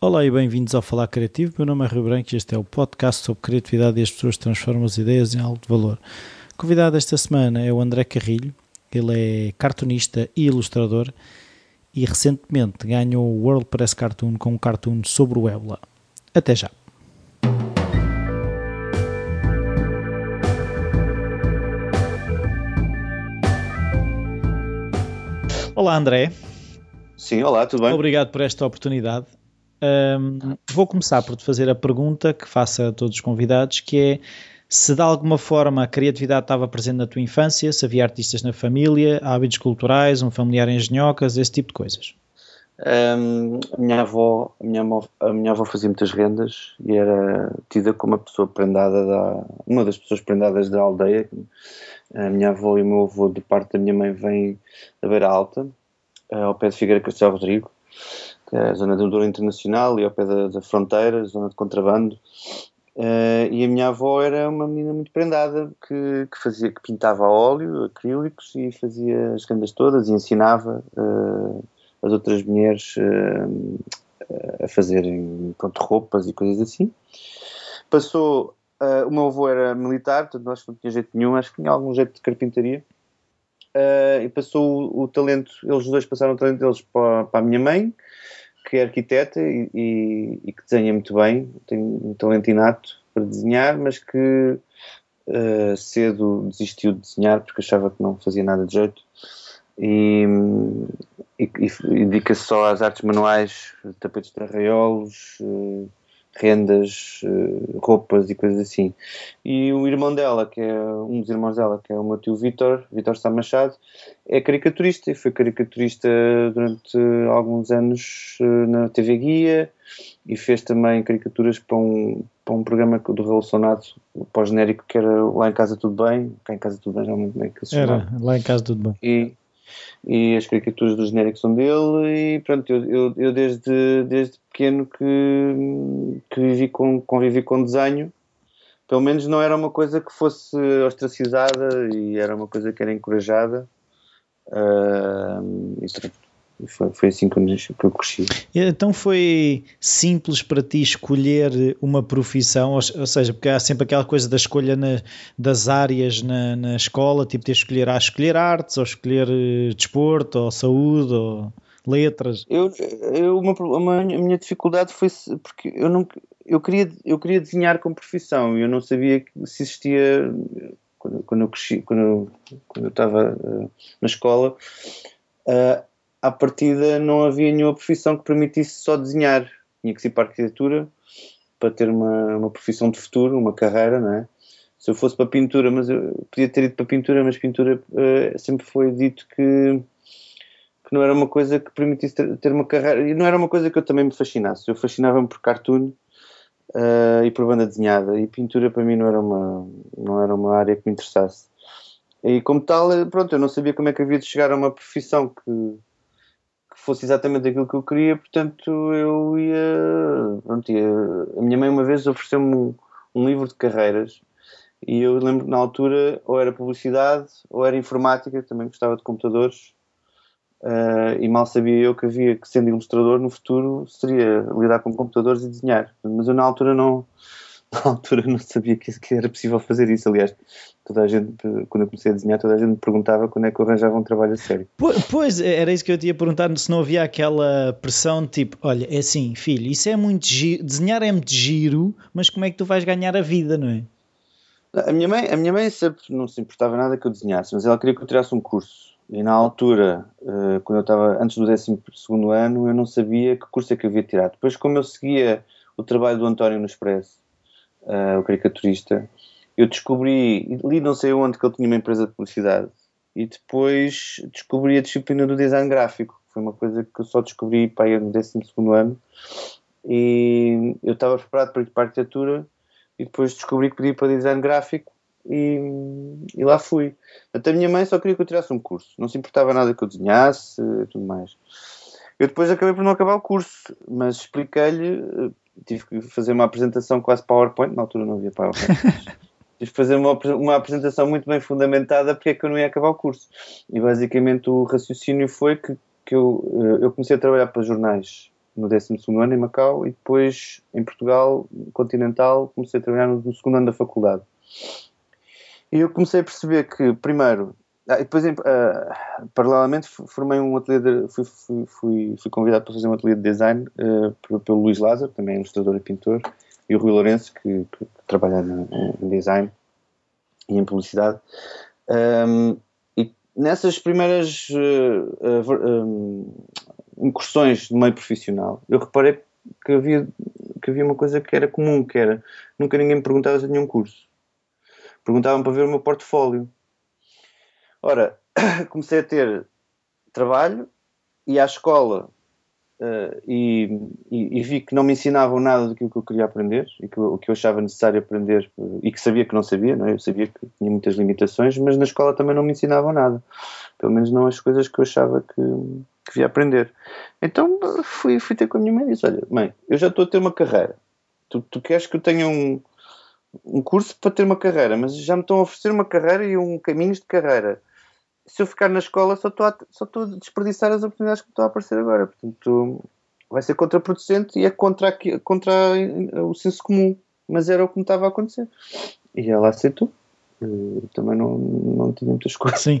Olá e bem-vindos ao Falar Criativo. Meu nome é Rio Branco e este é o podcast sobre criatividade e as pessoas transformam as ideias em algo de valor. O convidado esta semana é o André Carrilho. Ele é cartunista e ilustrador e recentemente ganhou o World Press Cartoon com um cartoon sobre o ébola. Até já! Olá André. Sim, olá, tudo bem? Obrigado por esta oportunidade. Um, vou começar por te fazer a pergunta que faço a todos os convidados, que é se de alguma forma a criatividade estava presente na tua infância, se havia artistas na família, hábitos culturais, um familiar em genhocas, esse tipo de coisas. Um, a, minha avó, a, minha a minha avó fazia muitas rendas e era tida como uma pessoa prendada da, uma das pessoas prendadas da aldeia. A minha avó e o meu avô, de parte da minha mãe, vêm da Beira Alta, ao pé de Figueira Castelo Rodrigo que é a zona do Douro Internacional e ao pé da, da fronteira, zona de contrabando. Uh, e a minha avó era uma menina muito prendada que, que, fazia, que pintava a óleo, acrílicos e fazia as rendas todas e ensinava uh, as outras mulheres uh, a fazerem pronto, roupas e coisas assim. Passou, o meu avô era militar, portanto que não tinha jeito nenhum, acho que tinha algum jeito de carpintaria. e passou o, o, talento, eles dois passaram o talento deles para, para a minha mãe, que é arquiteta e, e, e, que desenha muito bem, tem um talento inato para desenhar, mas que uh, cedo desistiu de desenhar porque achava que não fazia nada de jeito. E, e, dedica-se só às artes manuais, tapetes de arraiolos, uh, rendas, uh, roupas e coisas assim. E o irmão dela, que é um dos irmãos dela, que é o meu tio Vitor, Vitor Sá Machado, é caricaturista e foi caricaturista durante alguns anos uh, na TV Guia e fez também caricaturas para um, para um programa do Relacionado pós-genérico que era Lá em Casa Tudo Bem, cá em Casa Tudo Bem já muito bem que se Era, Lá em Casa Tudo Bem. E, e as caricaturas do genérico são dele e pronto, eu, eu, eu desde, desde pequeno que, que vivi com, convivi com desenho. Pelo menos não era uma coisa que fosse ostracizada e era uma coisa que era encorajada. Uh, foi, foi assim que eu, cresci. Então foi simples para ti escolher uma profissão, ou, ou seja, porque há sempre aquela coisa da escolha na, das áreas na, na escola, tipo ter escolher, a escolher artes, ou escolher eh, desporto, ou saúde, ou letras. Eu, eu uma, uma, a minha dificuldade foi porque eu não eu queria eu queria desenhar como profissão, eu não sabia se existia quando, quando eu cresci, quando eu, quando eu estava uh, na escola. Uh, à partida não havia nenhuma profissão que permitisse só desenhar. Tinha que ser para a arquitetura para ter uma, uma profissão de futuro, uma carreira, não é? Se eu fosse para pintura, mas eu podia ter ido para pintura, mas pintura uh, sempre foi dito que, que não era uma coisa que permitisse ter, ter, uma carreira, e não era uma coisa que eu também me fascinasse. Eu fascinava-me por cartoon uh, e por banda desenhada, e pintura para mim não era uma, não era uma área que me interessasse. E como tal, eh, pronto, eu não sabia como é que havia de chegar a uma profissão que, fosse exatamente aquilo que eu queria, portanto eu ia. Pronto, ia a minha mãe uma vez ofereceu-me um, um, livro de carreiras e eu lembro que na altura ou era publicidade ou era informática, também gostava de computadores. Uh, e mal sabia eu que havia que, sendo ilustrador, no futuro seria lidar com computadores e desenhar. Mas eu na altura não, na altura não sabia que, que, era possível fazer isso. Aliás, toda a gente, quando eu comecei a desenhar, toda a gente me perguntava quando é que eu arranjava um trabalho a sério. Pois, era isso que eu ia perguntar, se não havia aquela pressão tipo, olha, é assim, filho, isso é muito giro, desenhar é muito giro, mas como é que tu vais ganhar a vida, não é? A minha mãe, a minha mãe sempre não se importava nada que eu desenhasse, mas ela queria que eu tirasse um curso. E na altura, eh, quando eu estava antes do 12 ano, eu não sabia que curso é que eu havia tirado. Depois, como eu seguia o trabalho do António no Expresso, uh, o caricaturista, eu descobri, li não sei onde que ele tinha uma empresa de publicidade e depois descobri a disciplina do design gráfico, foi uma coisa que eu só descobri para ir no 12 ano e eu estava preparado para ir para a arquitetura e depois descobri que podia ir para design gráfico e, e, lá fui. Até a minha mãe só queria que eu tirasse um curso, não se importava nada que eu desenhasse e tudo mais. Eu depois acabei por não acabar o curso, mas expliquei-lhe tive que fazer uma apresentação quase PowerPoint, na altura não havia PowerPoint. tive que fazer uma, uma apresentação muito bem fundamentada porque é que eu não ia acabar o curso. E basicamente o raciocínio foi que, que eu, eh, eu comecei a trabalhar para jornais no 12 ano em Macau e depois em Portugal, continental, comecei a trabalhar no, segundo ano da faculdade. E eu comecei a perceber que, primeiro, ah, depois, uh, paralelamente, formei um ateliê, de, fui, fui, fui, fui, convidado para fazer um ateliê de design uh, pelo Luís Lázaro, também é ilustrador e pintor, e o Rui Lourenço, que, que trabalha em design e em publicidade. Um, e nessas primeiras uh, um, incursões no meio profissional, eu reparei que havia, que havia uma coisa que era comum, que era nunca ninguém me perguntava se nenhum curso. Perguntavam para ver o meu portfólio Ora, comecei a ter trabalho e à escola uh, e, e, e, vi que não me ensinavam nada daquilo que eu queria aprender e que, o que eu achava necessário aprender e que sabia que não sabia, não é? eu sabia que tinha muitas limitações, mas na escola também não me ensinavam nada, pelo menos não as coisas que eu achava que, que devia aprender. Então fui, fui ter com a minha mãe e disse: Olha, mãe, eu já estou a ter uma carreira, tu, tu queres que eu tenha um, um curso para ter uma carreira, mas já me estão a oferecer uma carreira e um caminhos de carreira se eu ficar na escola só estou a, só estou a desperdiçar as oportunidades que estão a aparecer agora. Portanto, vai ser contraproducente e é contra, contra o senso comum. Mas era o que me estava a acontecer. E ela aceitou. Eu também não, não tinha muitas coisas. Sim.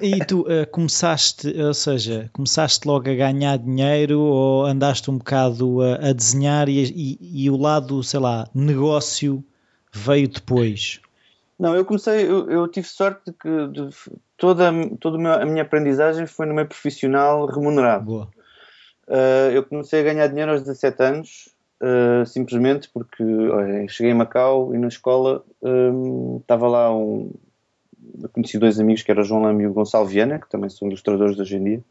E tu uh, começaste, ou seja, começaste logo a ganhar dinheiro ou andaste um bocado a, a desenhar e, e, e, o lado, sei lá, negócio veio depois? Não, eu comecei, eu, eu tive sorte de que de, toda, toda a minha aprendizagem foi no meio profissional remunerado. Boa. Uh, eu comecei a ganhar dinheiro aos 17 anos, uh, simplesmente porque olha, cheguei em Macau e na escola um, estava lá um. Conheci dois amigos que eram o João Lame e o Gonçalo Viana, que também são ilustradores de hoje em dia.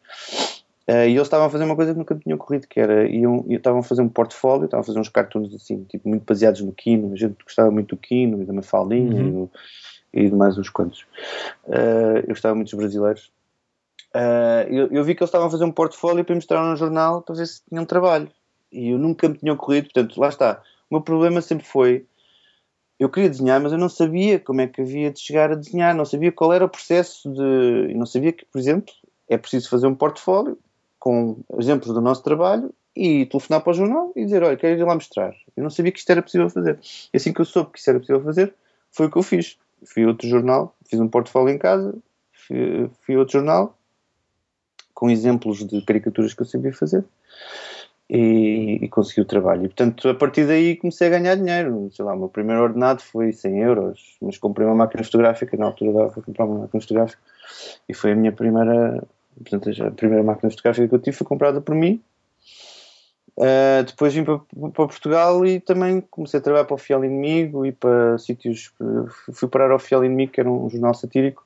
Uh, e eles estavam a fazer uma coisa que nunca tinha ocorrido, que era, iam, estavam a fazer um portfólio, estavam a fazer uns cartoons assim, tipo, muito baseados no Kino, a gente gostava muito do Kino e da Mafaldinha uhum. e, e, de mais uns quantos. Uh, eu gostava muito dos brasileiros. Uh, eu, eu, vi que eles estavam a fazer um portfólio para mostrar no jornal para ver se tinham trabalho. E eu nunca me tinha ocorrido, portanto, lá está. O meu problema sempre foi, eu queria desenhar, mas eu não sabia como é que havia de chegar a desenhar, não sabia qual era o processo de... não sabia que, por exemplo, é preciso fazer um portfólio, com exemplos do nosso trabalho e telefonar para o jornal e dizer: Olha, quero ir lá mostrar. Eu não sabia que isto era possível fazer. E assim que eu soube que isto era possível fazer, foi o que eu fiz. Fui a outro jornal, fiz um portfólio em casa, fui, a outro jornal com exemplos de caricaturas que eu sabia fazer e, e, consegui o trabalho. E portanto, a partir daí comecei a ganhar dinheiro. Sei lá, o meu primeiro ordenado foi 100 euros, mas comprei uma máquina fotográfica. Na altura dava para comprar uma máquina fotográfica e foi a minha primeira Portanto, a primeira máquina fotográfica que eu tive foi comprada por mim. Uh, depois vim para, para, Portugal e também comecei a trabalhar para o Fiel Inimigo e para sítios. Fui parar ao Fiel Inimigo, que era um jornal satírico,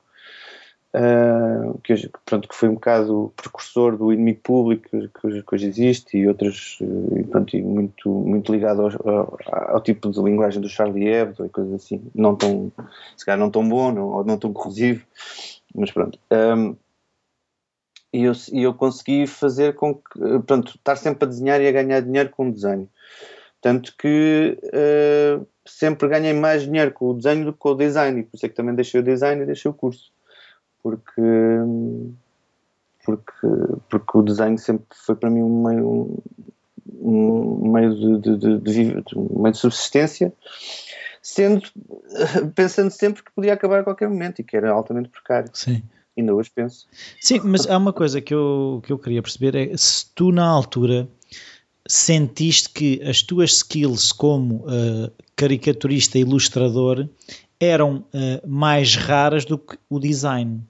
uh, que, pronto, que foi um bocado precursor do Inimigo Público, que, que hoje existe, e outras. E, pronto, e muito, muito ligado ao, ao, ao, tipo de linguagem do Charlie Hebdo e coisas assim. Não tão. Se calhar não tão bom não, ou não tão corrosivo, mas pronto. Ah, e eu, e eu consegui fazer com que, pronto, estar sempre a desenhar e a ganhar dinheiro com o desenho. Tanto que uh, sempre ganhei mais dinheiro com o desenho do que com o design, e por isso é que também deixei o design e deixei o curso. Porque, porque, porque o desenho sempre foi para mim um meio, um meio de, de, de, de, um meio de subsistência, sendo, pensando sempre que podia acabar a qualquer momento e que era altamente precário. Sim ainda hoje penso. Sim, mas há uma coisa que eu, que eu queria perceber: é se tu na altura sentiste que as tuas skills como uh, caricaturista e ilustrador eram uh, mais raras do que o design?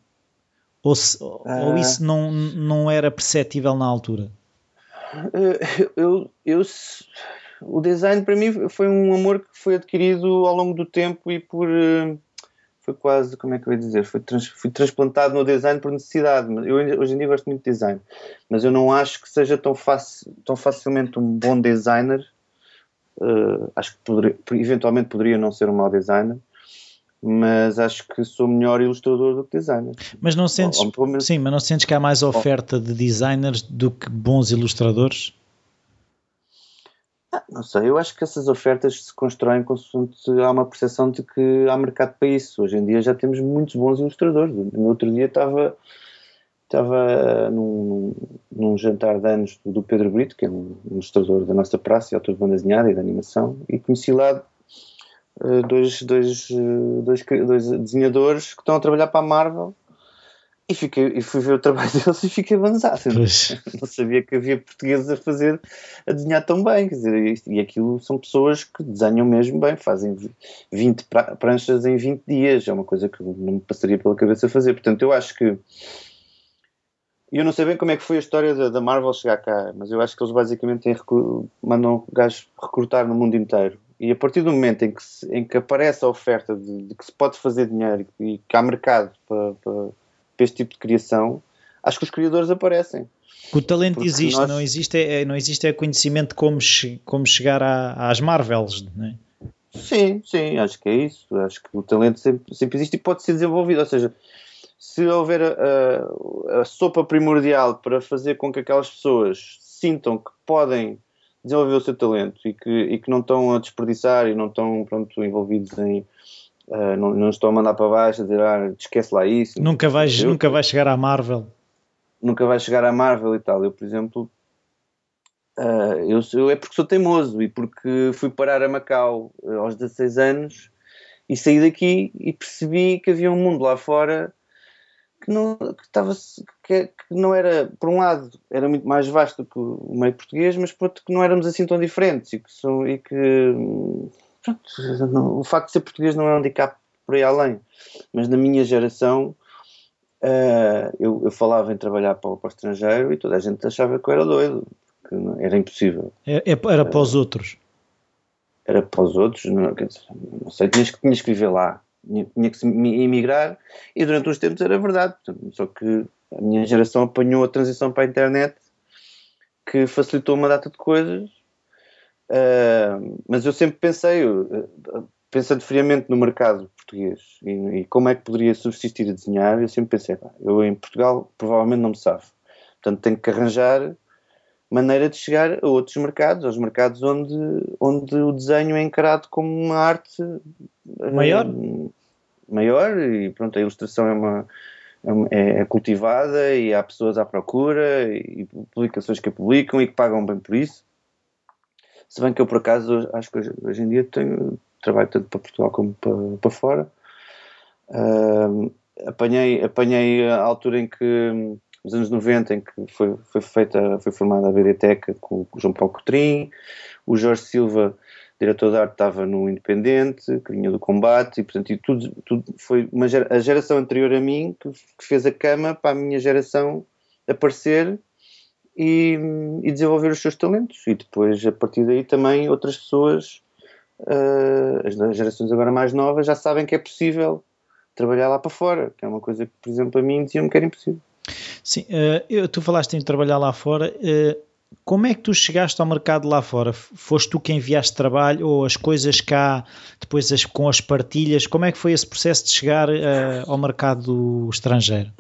Ou, se, ou ah. isso não, não era perceptível na altura? Eh, eu, eu, o design para mim foi um amor que foi adquirido ao longo do tempo e por foi quase, como é que eu ia dizer, foi trans, fui transplantado no design por necessidade. Eu hoje em dia gosto muito de design, mas eu não acho que seja tão, fácil, tão facilmente um bom designer. Uh, acho que poderia, eventualmente poderia não ser um mau designer, mas acho que sou melhor ilustrador do que designer. Mas não sentes, ou, ou menos, sim, mas não sentes que há mais oferta de designers do que bons ilustradores? Não sei, eu acho que essas ofertas se constroem consoante há uma percepção de que há mercado para isso. Hoje em dia já temos muitos bons ilustradores. No outro dia estava, estava num, num, jantar de anos do Pedro Brito, que é um ilustrador da nossa praça, autor de banda desenhada e de animação, e conheci lá uh, dois, dois, uh, dois, dois desenhadores que estão a trabalhar para a Marvel e, fiquei, e fui ver o trabalho deles e fiquei avançado. Não sabia que havia portugueses a fazer, a desenhar tão bem. Quer dizer, e aquilo são pessoas que desenham mesmo bem, fazem 20 pranchas em 20 dias. É uma coisa que não me passaria pela cabeça fazer. Portanto, eu acho que. Eu não sei bem como é que foi a história da, da Marvel chegar cá, mas eu acho que eles basicamente têm, mandam gajos recrutar no mundo inteiro. E a partir do momento em que, se, em que aparece a oferta de, de, que se pode fazer dinheiro e que há mercado para, para para este tipo de criação, acho que os criadores aparecem. O talento Porque existe, nós... não existe, é, não existe é conhecimento como, como chegar à, às Marvels, não é? Sim, sim, acho que é isso. Acho que o talento sempre, sempre existe e pode ser desenvolvido. Ou seja, se houver a, a, a, sopa primordial para fazer com que aquelas pessoas sintam que podem desenvolver o seu talento e que, e que não estão a desperdiçar e não estão pronto, envolvidos em, Uh, não, não, estou a mandar para baixo a dizer, ah, esquece lá isso. Nunca vais, eu, nunca vais chegar à Marvel. Nunca vais chegar à Marvel e tal. Eu, por exemplo, uh, eu, eu, é porque sou teimoso e porque fui parar a Macau uh, aos 16 anos e saí daqui e percebi que havia um mundo lá fora que não, que estava, que, que, não era, por um lado, era muito mais vasto que o meio português, mas por outro que não éramos assim tão diferentes e que, são, e que pronto, o facto de ser português não é um handicap por aí além. Mas na minha geração uh, eu, eu, falava em trabalhar para, para, o estrangeiro e toda a gente achava que eu era doido, que não, era impossível. É, é, era para os outros? Era para os outros, não, dizer, não sei, tinhas, tinhas que viver lá, tinha, tinha que emigrar e durante uns tempos era verdade. Só que a minha geração apanhou a transição para a internet que facilitou uma data de coisas Uh, mas eu sempre pensei, uh, pensando friamente no mercado português e, e, como é que poderia subsistir a desenhar, eu sempre pensei, pá, eu em Portugal provavelmente não me safo. Portanto, tenho que arranjar maneira de chegar a outros mercados, aos mercados onde, onde o desenho é encarado como uma arte maior, uh, maior e pronto, a ilustração é uma é, é cultivada e há pessoas à procura e publicações que a publicam e que pagam bem por isso. Se bem que eu, por acaso, acho que hoje, em dia tenho trabalho tanto para Portugal como para, para fora. Uh, apanhei, apanhei a altura em que, nos anos 90, em que foi, foi feita, foi formada a BDTEC com o João Paulo Cotrim, o Jorge Silva, diretor de arte, estava no Independente, que vinha do combate, e portanto, e tudo, tudo foi uma, a geração anterior a mim que, que fez a cama para a minha geração aparecer e, e, desenvolver os seus talentos. E depois, a partir daí, também outras pessoas, uh, as gerações agora mais novas, já sabem que é possível trabalhar lá para fora, que é uma coisa que, por exemplo, a mim diziam-me que era impossível. Sim, uh, eu, tu falaste em trabalhar lá fora. Uh, como é que tu chegaste ao mercado lá fora? Foste tu quem enviaste trabalho ou as coisas cá, depois as, com as partilhas? Como é que foi esse processo de chegar ao mercado estrangeiro?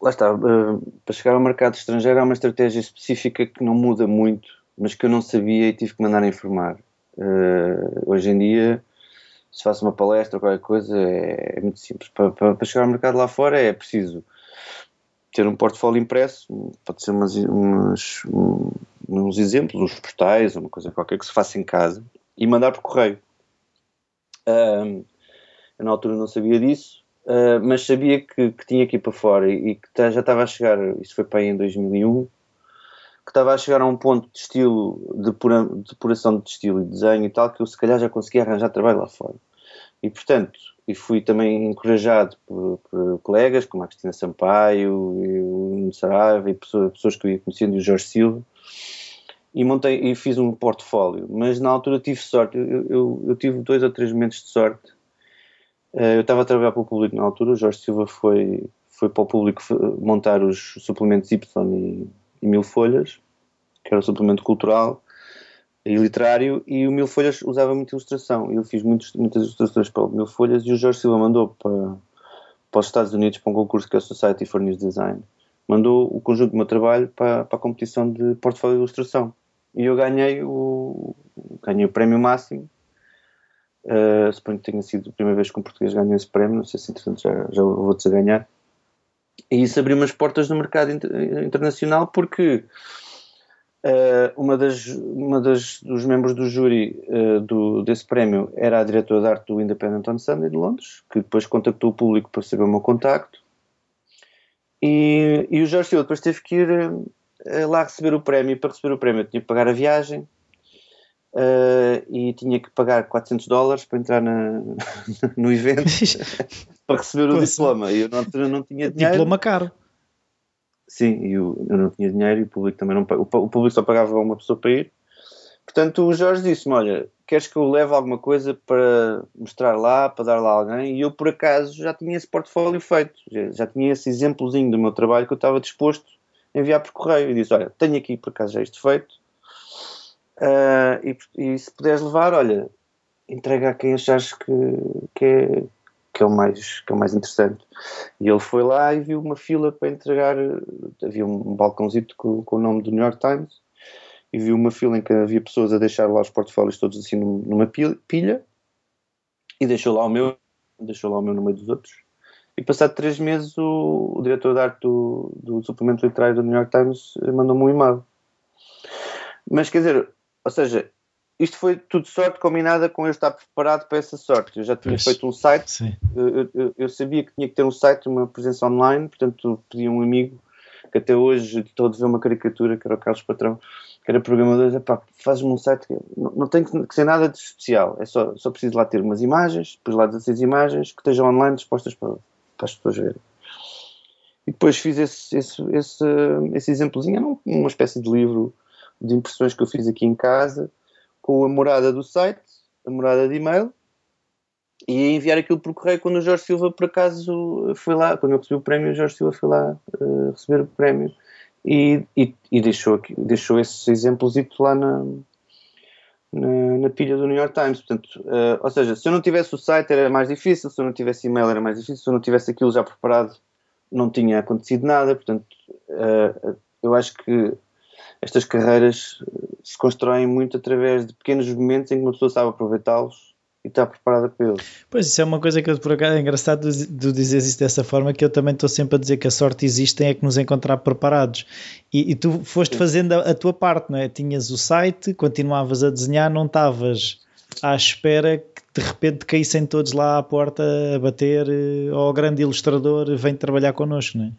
Lá está, uh, para chegar ao mercado estrangeiro há uma estratégia específica que não muda muito, mas que eu não sabia e tive que mandar informar. Uh, hoje em dia, se faço uma palestra ou qualquer coisa, é, é muito simples. Para, para, chegar ao mercado lá fora é preciso ter um portfólio impresso, pode ser umas, umas, uns exemplos, uns postais, uma coisa qualquer que se faça em casa, e mandar por correio. Uh, eu na altura não sabia disso, Uh, mas sabia que, que, tinha que ir para fora e, que tá, já estava a chegar, isso foi para aí em 2001, que estava a chegar a um ponto de estilo, de, pura, de depuração de estilo e desenho e tal, que eu se calhar já conseguia arranjar trabalho lá fora. E portanto, e fui também encorajado por, por colegas como a Cristina Sampaio e o Nuno Saraiva e pessoas, pessoas que eu ia conhecendo e o Jorge Silva e montei e fiz um portfólio, mas na altura tive sorte, eu, eu, eu tive dois ou três momentos de sorte eu estava a trabalhar para o público na altura, o Jorge Silva foi, foi para o público montar os suplementos Y e, e Mil Folhas, que era o suplemento cultural e literário, e o Mil Folhas usava muita ilustração. Eu fiz muitos, muitas ilustrações para o Mil Folhas e o Jorge Silva mandou para, para os Estados Unidos para um concurso que é o Society for News Design. Mandou o conjunto do meu trabalho para, para a competição de portfólio de ilustração. E eu ganhei o, ganhei o prémio máximo Uh, suponho que tenha sido a primeira vez que um português ganhou esse prémio, não sei se entretanto já, já vou-te a ganhar. e isso abriu umas portas no mercado internacional porque uh, uma das, uma das dos membros do júri uh, do, desse prémio era a diretora de arte do Independent on Sunday de Londres, que depois contactou o público para saber o meu contacto. E, e o Jorge Silva depois teve que ir lá receber o prémio. Para receber o prémio, eu tinha que pagar a viagem, Uh, e tinha que pagar 400 dólares para entrar na, no evento para receber o diploma. E eu altura não tinha dinheiro. Diploma caro. Sim, e eu, eu, não tinha dinheiro e o público também não o, o público só pagava uma pessoa para ir. Portanto, o Jorge disse-me: Olha, queres que eu leve alguma coisa para mostrar lá, para dar lá a alguém? E eu, por acaso, já tinha esse portfólio feito, já, já tinha esse exemplozinho do meu trabalho que eu estava disposto a enviar por correio. E disse: Olha, tenho aqui por acaso já isto feito Uh, e, e, se puderes levar, olha, entrega a quem achares que, que, é, que, é o mais, que é o mais interessante. E ele foi lá e viu uma fila para entregar. Havia um balcãozito com, com o nome do New York Times e viu uma fila em que havia pessoas a deixar lá os portfólios todos assim numa pilha e deixou lá o meu, deixou lá o meu no meio dos outros. E passado três meses o, o diretor de arte do, do suplemento literário do New York Times mandou-me um e-mail. Mas quer dizer, ou seja, isto foi tudo sorte combinada com eu estar preparado para essa sorte. Eu já tinha pois, feito um site, eu, eu, eu, sabia que tinha que ter um site, uma presença online, portanto pedi a um amigo que até hoje estou a ver uma caricatura, que era o Carlos Patrão, que era programador, faz-me um site que não, não tem que ser nada de especial, é só, só preciso lá ter umas imagens, depois lá 16 imagens que estejam online dispostas para, para as pessoas verem. E depois fiz esse, esse, esse, esse exemplozinho, uma espécie de livro de impressões que eu fiz aqui em casa, com a morada do site, a morada de e-mail, e enviar aquilo por correio quando o Jorge Silva, por acaso, foi lá, quando eu recebi o prémio, o Jorge Silva foi lá uh, receber o prémio e, e, e, deixou, aqui, deixou esses exemplos lá na, na, na, pilha do New York Times. Portanto, uh, ou seja, se eu não tivesse o site era mais difícil, se eu não tivesse e-mail era mais difícil, se eu não tivesse aquilo já preparado não tinha acontecido nada. Portanto, uh, eu acho que estas carreiras eh, se constroem muito através de pequenos momentos em que uma pessoa sabe aproveitá-los e está preparada para eles. Pois, isso é uma coisa que por acaso é engraçado de dizer isso dessa forma, que eu também estou sempre a dizer que a sorte existe é que nos encontrar preparados. E, e tu foste Sim. fazendo a, a, tua parte, não é? Tinhas o site, continuavas a desenhar, não estavas à espera que de repente caíssem todos lá à porta a bater, ou eh, o grande ilustrador vem trabalhar connosco, não é?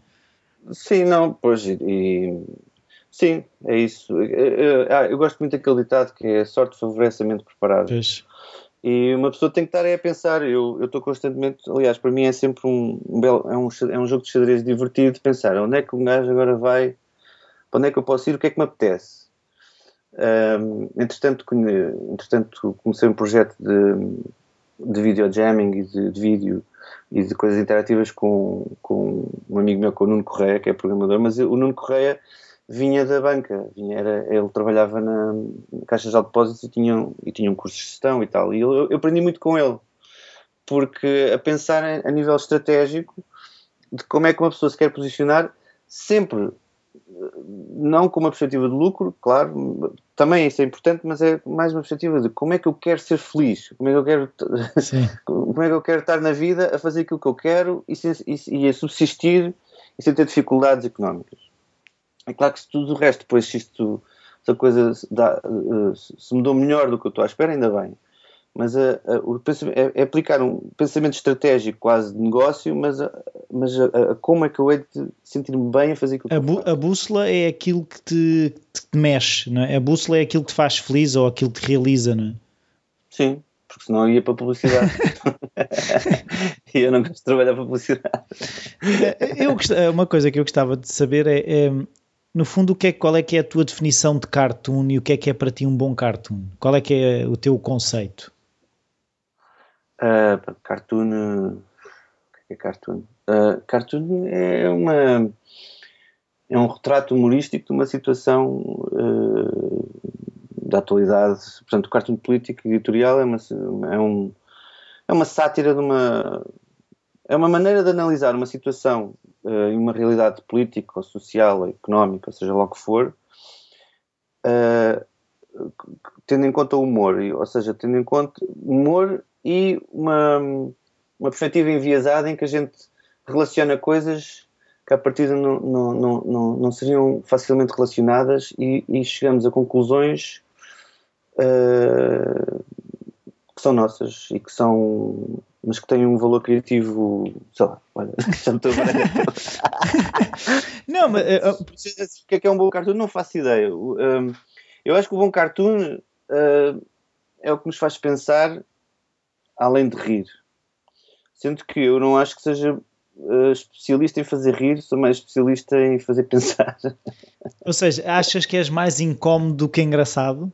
Sim, não, pois, e, Sim, é isso. Eu, ah, eu, gosto muito daquele ditado que é sorte favorece a mente preparada. Pois. E uma pessoa tem que estar aí a pensar. Eu estou constantemente, aliás, para mim é sempre um, um belo, é um, é um jogo de xadrez divertido de pensar onde é que um gajo agora vai, para onde é que eu posso ir, o que é que me apetece. Um, entretanto, entretanto, comecei um projeto de, de videojamming e de, de vídeo e de coisas interativas com, com um amigo meu, com o Nuno Correia, que é programador, mas o Nuno Correia vinha da banca, vinha, era, ele trabalhava na, Caixa de Depósitos e tinha, e tinha um curso de gestão e tal. E eu, eu aprendi muito com ele, porque a pensar a, a nível estratégico de como é que uma pessoa se quer posicionar, sempre não com uma perspectiva de lucro, claro, também isso é importante, mas é mais uma perspectiva de como é que eu quero ser feliz, como é que eu quero, como é que eu quero estar na vida a fazer aquilo que eu quero e, e, e a subsistir e sem ter dificuldades económicas. É claro que se tudo o resto, depois se isto, se a coisa dá, eh, se mudou melhor do que eu estou à espera, ainda bem. Mas a, a, o é, é, aplicar um pensamento estratégico quase de negócio, mas, a, mas como é que eu hei de sentir-me bem a fazer aquilo que a, bu, a bússola é aquilo que te, te, mexe, não é? A bússola é aquilo que te faz feliz ou aquilo que te realiza, não é? Sim, porque senão eu ia para a publicidade. e eu não gosto de trabalhar para a publicidade. Eu, uma coisa que eu gostava de saber é, é no fundo, o que é, qual é que é a tua definição de cartoon e o que é que é para ti um bom cartoon? Qual é que é o teu conceito? Uh, cartoon. O que é, cartoon? Uh, cartoon é uma. É um retrato humorístico de uma situação uh, da atualidade. Portanto, o cartoon político editorial é uma, é, um, é uma sátira de uma. É uma maneira de analisar uma situação uh, em uma realidade política ou social ou económica, seja lá o que for, uh, tendo em conta o humor, ou seja, tendo em conta humor e uma, uma perspectiva enviesada em que a gente relaciona coisas que a partida não, não, não, não, não seriam facilmente relacionadas e, e chegamos a conclusões uh, que são nossas e que são mas que têm um valor criativo, sei lá, olha, já me estou a Não, mas uh, o que é que é um bom cartoon? Não faço ideia. Um, eu acho que o bom cartoon uh, é o que nos faz pensar além de rir. Sendo que eu não acho que seja uh, especialista em fazer rir, sou mais especialista em fazer pensar. Ou seja, achas que és mais incómodo do que engraçado?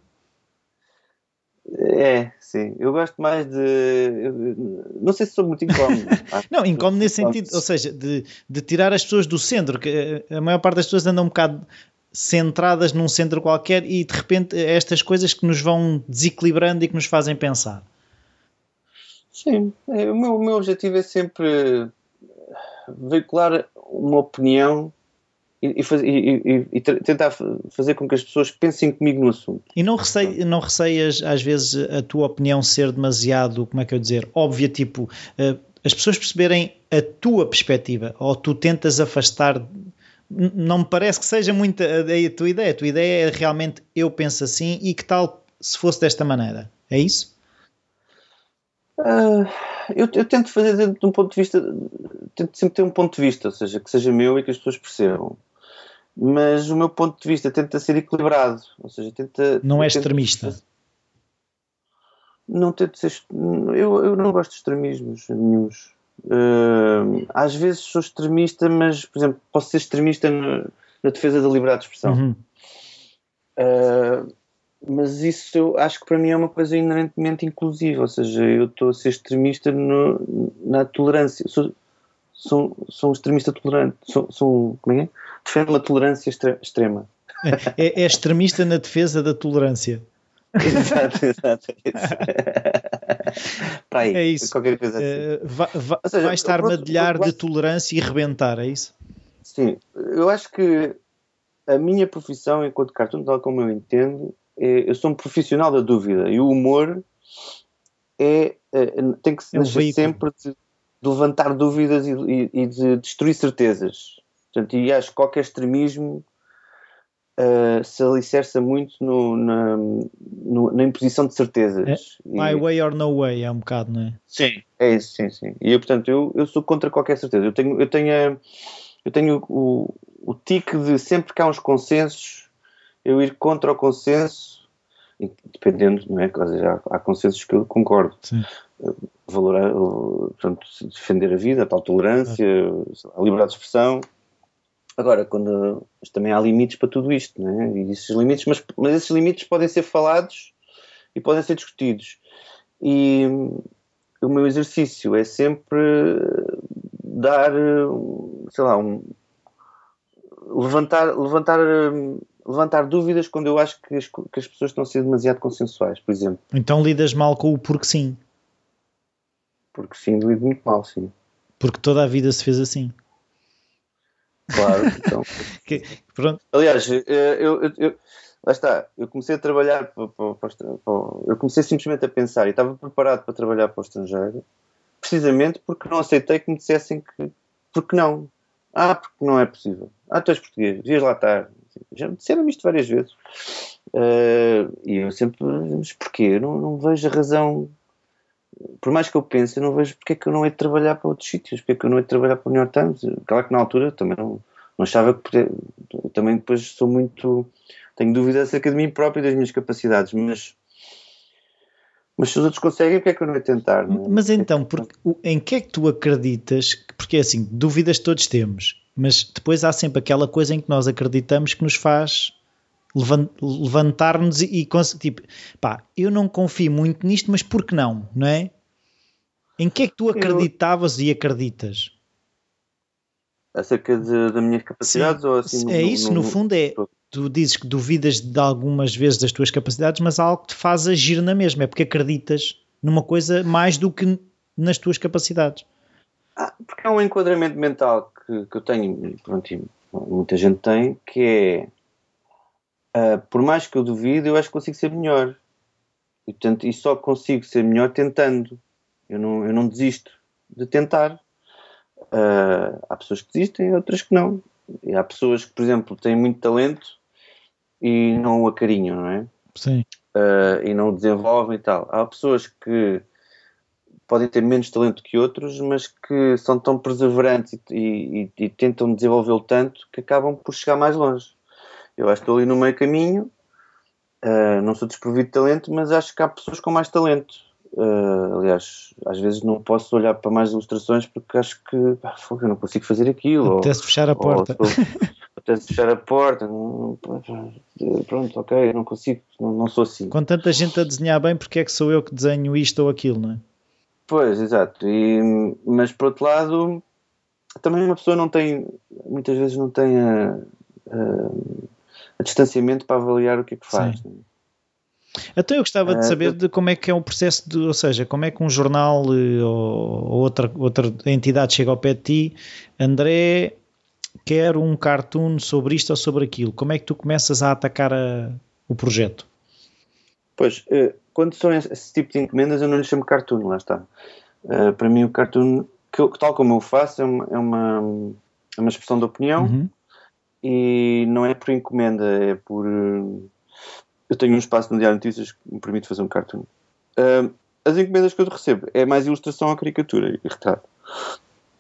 É, sim. Eu gosto mais de. Não sei se sou muito incómodo. não, incómodo nesse sentido, ou seja, de, de tirar as pessoas do centro, que a maior parte das pessoas andam um bocado centradas num centro qualquer e de repente estas coisas que nos vão desequilibrando e que nos fazem pensar. Sim, é, o, meu, o meu objetivo é sempre veicular uma opinião e, e, e, tentar fazer com que as pessoas pensem comigo no assunto. E não, receio, não receias, às vezes, a tua opinião ser demasiado, como é que eu dizer, óbvia, tipo, uh, as pessoas perceberem a tua perspectiva, ou tu tentas afastar. Não me parece que seja muito a, a tua ideia. A tua ideia é realmente eu penso assim e que tal se fosse desta maneira? É isso? Uh, eu, eu, tento fazer de um ponto de vista, tento sempre ter um ponto de vista, ou seja, que seja meu e que as pessoas percebam mas o meu ponto de vista tenta ser equilibrado, ou seja, tenta... Não é extremista? Não tento ser... Eu, eu não gosto de extremismos nenhums. Uh, às vezes sou extremista, mas, por exemplo, posso ser extremista na, na defesa da liberdade de expressão. Uhum. Uh, mas isso eu acho que para mim é uma coisa inerentemente inclusiva, ou seja, eu estou a ser extremista no, na tolerância. Sou, sou, sou um extremista tolerante. Sou, sou, como é? defende uma tolerância extrema. É, é, extremista na defesa da tolerância. exato, exato. Para aí, é isso. Qualquer coisa assim. Uh, vai, vai, seja, vai estar madilhar de tolerância e rebentar, é isso? Sim, eu acho que a minha profissão enquanto cartoon, tal como eu entendo, é, eu sou um profissional da dúvida e o humor é, é tem que se é um sempre de, de, levantar dúvidas e, e, e de destruir certezas. Portanto, e acho que qualquer extremismo uh, se alicerça muito no, na, no, na, imposição de certezas. É, my e, way or no way, é um bocado, não é? Sim, é isso, sim, sim. E eu, portanto, eu, eu sou contra qualquer certeza. Eu tenho, eu tenho, eu tenho o, o tique de sempre que há uns consensos, eu ir contra o consenso, dependendo, não é? Há, há consensos que eu concordo. Sim valorar, portanto, defender a vida, a tal tolerância, a liberdade de expressão, Agora, quando também há limites para tudo isto, não é? E esses limites, mas, mas esses limites podem ser falados e podem ser discutidos. E o meu exercício é sempre dar, sei lá, um, levantar, levantar, levantar dúvidas quando eu acho que as, que as pessoas estão a ser demasiado consensuais, por exemplo. Então lidas mal com o porque sim? Porque sim, lido muito mal, sim. Porque toda a vida se fez assim. Claro, então. que, pronto. Aliás, eh, eu, eu, eu, lá está, eu comecei a trabalhar, para, para, para, eu comecei simplesmente a pensar e estava preparado para trabalhar para o estrangeiro, precisamente porque não aceitei que me dissessem que, porque não? Ah, porque não é possível. Ah, tu és português, devias lá estar. Já me disseram isto várias vezes. Uh, e eu sempre, mas porquê? Eu não, não vejo a razão por mais que eu pense, eu não vejo porque é que eu não hei de trabalhar para outros sítios, porque é que eu não hei de trabalhar para o New York Times. Claro que na altura também não, não achava que poder, também depois sou muito tenho dúvida acerca de mim próprio e das minhas capacidades, mas mas se os outros conseguem, porque é que eu não de tentar? Não é? Mas então, porque, em que é que tu acreditas? Porque é assim, dúvidas todos temos, mas depois há sempre aquela coisa em que nós acreditamos que nos faz levantar-nos e, e tipo, pá, eu não confio muito nisto, mas por que não, não é? Em que é que tu acreditavas eu... e acreditas? Acerca de, das minhas capacidades Sim, ou assim? É no, isso, no, no, fundo é, tu dizes que duvidas de algumas vezes das tuas capacidades, mas há algo que te faz agir na mesma, é porque acreditas numa coisa mais do que nas tuas capacidades. Ah, porque é um enquadramento mental que, que eu tenho, pronto, muita gente tem, que é Uh, por mais que eu duvide, eu acho que consigo ser melhor. E, portanto, e só consigo ser melhor tentando. Eu não, eu não desisto de tentar. Uh, há pessoas que desistem, outras que não. E há pessoas que, por exemplo, têm muito talento e não o acarinham, não é? Sim. Uh, e não o desenvolvem e tal. Há pessoas que podem ter menos talento que outros, mas que são tão perseverantes e, e, e tentam desenvolvê-lo tanto que acabam por chegar mais longe. Eu acho que estou ali no meio caminho, uh, não sou desprovido de talento, mas acho que há pessoas com mais talento. Uh, aliás, às vezes não posso olhar para mais ilustrações porque acho que pá, eu não consigo fazer aquilo. Apetece fechar a porta. Apetece fechar a porta. Não, pronto, ok, não consigo, não, não, sou assim. Com tanta gente a desenhar bem, porque é que sou eu que desenho isto ou aquilo, não é? Pois, exato. E, mas por outro lado, também uma pessoa não tem, muitas vezes não tem a, a, a distanciamento para avaliar o que é que faz. Sim. Então eu gostava de ah, saber de como é que é o processo de, ou seja, como é que um jornal eh, ou, outra, outra entidade chega ao pé de ti, André, quer um cartoon sobre isto ou sobre aquilo. Como é que tu começas a atacar a, o projeto? Pois, eh, quando são esse tipo de encomendas eu não lhe chamo cartoon, lá está. Eh, para mim o cartoon, que, tal como eu faço, é uma, é uma, é uma expressão de opinião uhum. E não é por encomenda, é por eu tenho um espaço no Diário Notícias que me permite fazer um cartoon. Uh, as encomendas que eu recebo é mais ilustração à caricatura e retrato.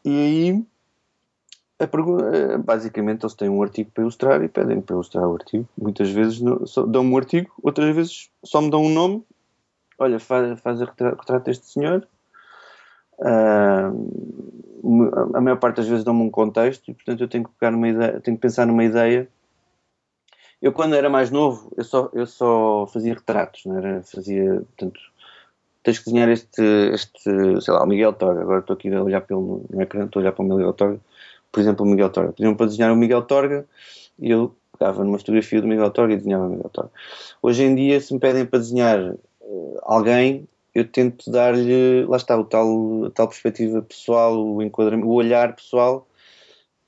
E aí, a pergunta, basicamente, eles têm um artigo para ilustrar e pedem para ilustrar o artigo. Muitas vezes dão-me um artigo, outras vezes só me dão um nome. Olha, faz, faz o retrato deste senhor. Uh, a maior parte das vezes dão-me um contexto e, portanto, eu tenho que, pegar ideia, tenho que pensar numa ideia eu, quando era mais novo, eu só, eu só fazia retratos, não era? Fazia, portanto, tens que desenhar este, este, sei lá, o Miguel Torga. Agora estou aqui a olhar pelo no ecrã, estou a olhar para o Miguel Torga. Por exemplo, o Miguel Torga. Pediam para desenhar o Miguel Torga e eu pegava numa fotografia do Miguel Torga e desenhava o Miguel Torga. Hoje em dia, se me pedem para desenhar uh, alguém, eu tento dar-lhe, lá está, o tal, a tal perspectiva pessoal, o enquadramento, o olhar pessoal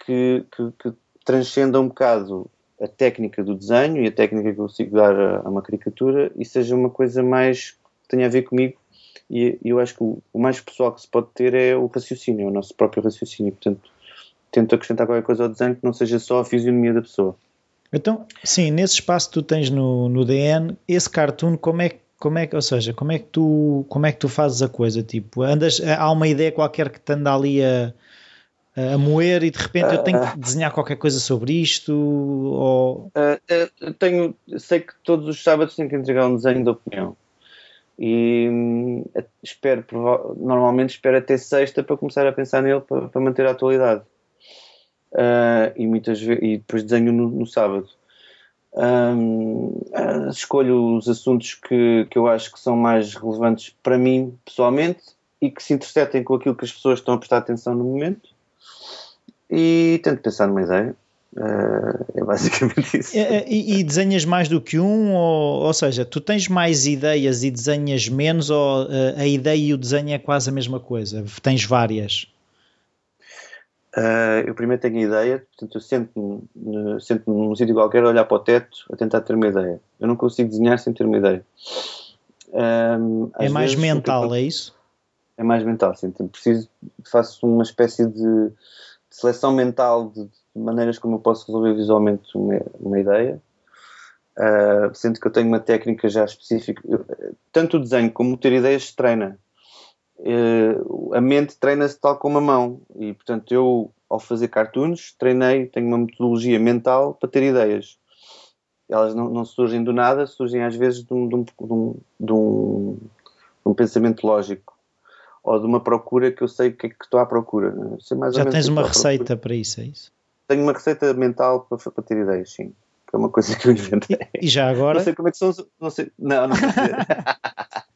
que, que, que transcenda um bocado a técnica do desenho e a técnica que eu consigo dar a, a uma caricatura e seja uma coisa mais que tenha a ver comigo e, eu acho que o, o, mais pessoal que se pode ter é o raciocínio, é o nosso próprio raciocínio, portanto tento acrescentar qualquer coisa ao desenho que não seja só a fisionomia da pessoa. Então, sim, nesse espaço que tu tens no, no DN, esse cartoon, como é, como é que, ou seja, como é que tu, como é que tu fazes a coisa? Tipo, andas, há uma ideia qualquer que te anda ali a, a moer e de repente eu tenho que ah. desenhar qualquer coisa sobre isto? Ou... Uh, tenho, sei que todos os sábados tenho que entregar um desenho de opinião e hum, espero, normalmente espero até sexta para começar a pensar nele para, para manter a atualidade. Uh, e muitas vezes, e depois desenho no, no sábado. Um, uh, escolho os assuntos que, que eu acho que são mais relevantes para mim pessoalmente e que se intersetem com aquilo que as pessoas estão a prestar atenção no momento e tento pensar numa ideia. Uh, é basicamente isso. É, é, e, e, desenhas mais do que um? Ou, ou seja, tu tens mais ideias e desenhas menos, ou uh, a ideia e o desenho é quase a mesma coisa? Tens várias? Uh, eu primeiro tenho a ideia, portanto, eu sento-me sento num sítio qualquer a olhar para o teto a tentar ter uma ideia. Eu não consigo desenhar sem ter uma ideia. é mais mental, é isso? É mais mental, sim. Preciso, faço uma espécie de seleção mental de, de, maneiras como eu posso resolver visualmente uma, uma ideia. Uh, sendo que eu tenho uma técnica já específica. Eu, tanto o desenho como ter ideias se treina. Uh, a mente treina-se tal como a mão. E, portanto, eu, ao fazer cartoons, treinei, tenho uma metodologia mental para ter ideias. Elas não, não surgem do nada, surgem às vezes de um, de um, de um, de um, pensamento lógico ou de uma procura que eu sei o que é que estou à procura. Já tens uma receita para isso, é isso? Tenho uma receita mental para, para ter ideias, sim. Que é uma coisa que eu inventei. E, e já agora? Não sei como é que são. Não, sei, não, não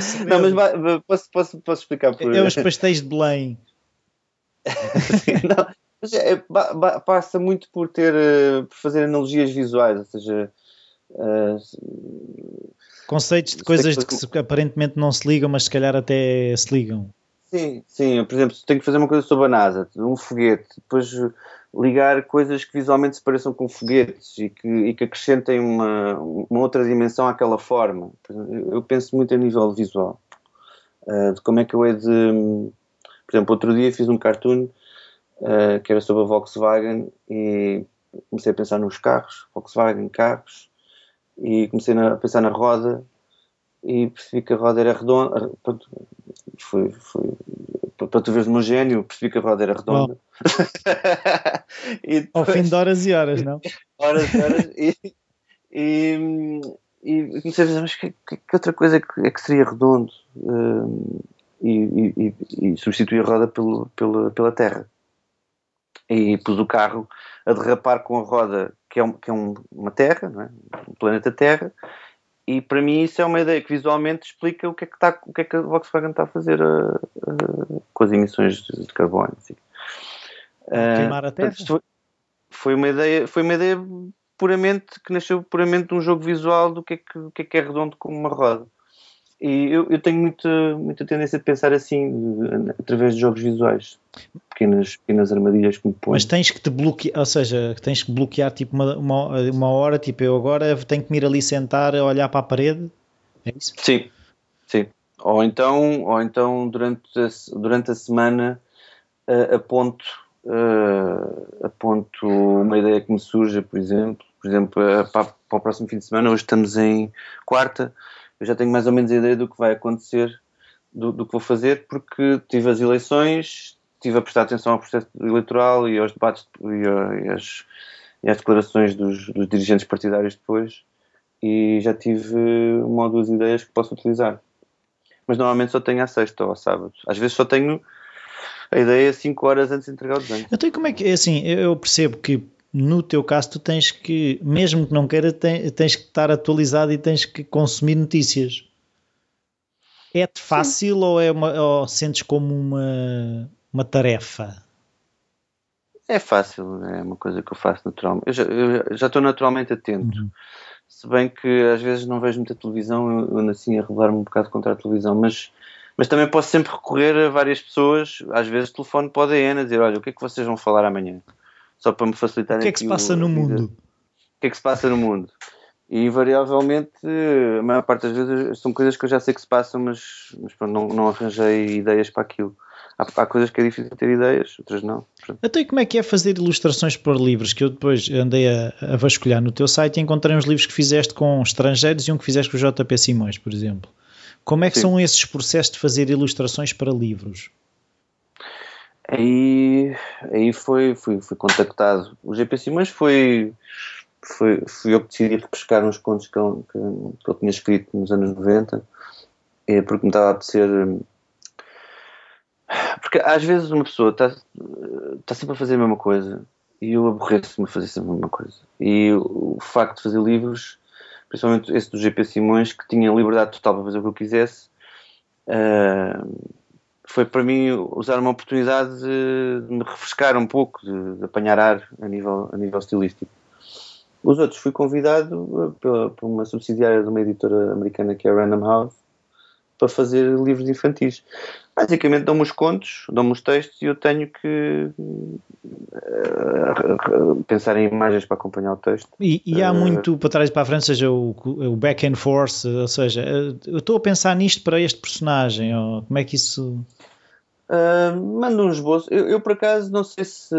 sei não, mas vai, posso, posso, posso explicar por... É os pastéis de Belém. não, mas é, passa muito por ter, eh, por fazer analogias visuais, ou seja, uh, Conceitos de coisas que se, aparentemente não se ligam, mas se calhar até se ligam. Sim, sim. Por exemplo, tenho que fazer uma coisa sobre a NASA, um foguete, depois ligar coisas que visualmente se pareçam com foguetes e que, e que acrescentem uma, uma outra dimensão àquela forma. Eu penso muito a nível visual. Uh, de como é que eu hei de. Por exemplo, outro dia fiz um cartoon uh, que era sobre a Volkswagen e comecei a pensar nos carros, Volkswagen, carros, e comecei a pensar na roda e percebi que a roda era redonda. Foi, foi, para tu veres o meu gênio, percebi que a roda era redonda. depois, Ao fim de horas e horas, não? Horas e horas. E, e, e comecei a dizer, mas que, que, outra coisa é que, é que seria redondo? Um, e, e, e, substituí a roda pelo, pela, pela terra. E pus o carro a derrapar com a roda, que é, um, que é um, uma terra, não é? um planeta Terra, e para mim isso é uma ideia que visualmente explica o que é que, está, o que, é que a Volkswagen está a fazer a, a, com as emissões de, carbono. Assim. Queimar a terra? Foi, foi, uma ideia, foi uma ideia puramente que nasceu puramente de um jogo visual do que é que, que, é, que é redondo como uma roda. E eu, eu, tenho muita, muita tendência a pensar assim, através de jogos visuais. Pequenas, pequenas armadilhas que me põem. Mas tens que te bloquear, ou seja, tens que bloquear tipo uma, uma, uma hora, tipo eu agora tenho que me ir ali sentar a olhar para a parede. É isso? Sim, sim. Ou então, ou então durante, a, durante a semana uh, aponto, uh, aponto uma ideia que me surja, por exemplo. Por exemplo, uh, para, para o próximo fim de semana, hoje estamos em quarta eu já tenho mais ou menos a ideia do que vai acontecer, do, do que vou fazer, porque tive as eleições, tive a prestar atenção ao processo eleitoral e aos debates e, as, e às declarações dos, dos, dirigentes partidários depois, e já tive uma ou duas ideias que posso utilizar. Mas normalmente só tenho à sexta ou ao sábado. Às vezes só tenho a ideia 5 horas antes de entregar o desenho. Então, como é que, assim, eu percebo que no teu caso, tu tens que, mesmo que não queira, tens que estar atualizado e tens que consumir notícias. É-te fácil ou, é uma, ou sentes como uma, uma tarefa? É fácil, é uma coisa que eu faço naturalmente. Eu já, eu já estou naturalmente atento. Uhum. Se bem que às vezes não vejo muita televisão, eu ando assim a revelar-me um bocado contra a televisão, mas, mas também posso sempre recorrer a várias pessoas, às vezes telefone para a dizer: Olha, o que é que vocês vão falar amanhã? Só para me facilitar. O que é que se passa o, no mundo? O que é que se passa no mundo? E invariavelmente, a maior parte das vezes são coisas que eu já sei que se passam, mas, mas não, não arranjei ideias para aquilo. Há, há, coisas que é difícil ter ideias, outras não. Então, e como é que é fazer ilustrações para livros? Que eu depois andei a, a, vasculhar no teu site e encontrei uns livros que fizeste com estrangeiros e um que fizeste com o JP Simões, por exemplo. Como é que Sim. são esses processos de fazer ilustrações para livros? Aí, aí foi, fui, fui contactado. O GP Simões foi, foi, fui eu que decidi repescar uns contos que eu, que, eu tinha escrito nos anos 90, é porque me estava a apetecer. Porque às vezes uma pessoa está, está sempre a fazer a mesma coisa e eu aborreço-me a fazer sempre a mesma coisa. E o, o facto de fazer livros, principalmente esse do GP Simões, que tinha liberdade total para fazer o que eu quisesse. Uh, foi para mim usar uma oportunidade de, me refrescar um pouco, de, de, apanhar ar a nível, a nível estilístico. Os outros fui convidado pela, por uma subsidiária de uma editora americana que é a Random House para fazer livros infantis. Basicamente dão-me os contos, dão-me os textos e eu tenho que uh, pensar em imagens para acompanhar o texto. E, e há uh, muito para trás e para a frente, seja o, o back and forth, ou seja, eu estou a pensar nisto para este personagem, ou como é que isso... Uh, mando um esboço. Eu, eu, por acaso não sei se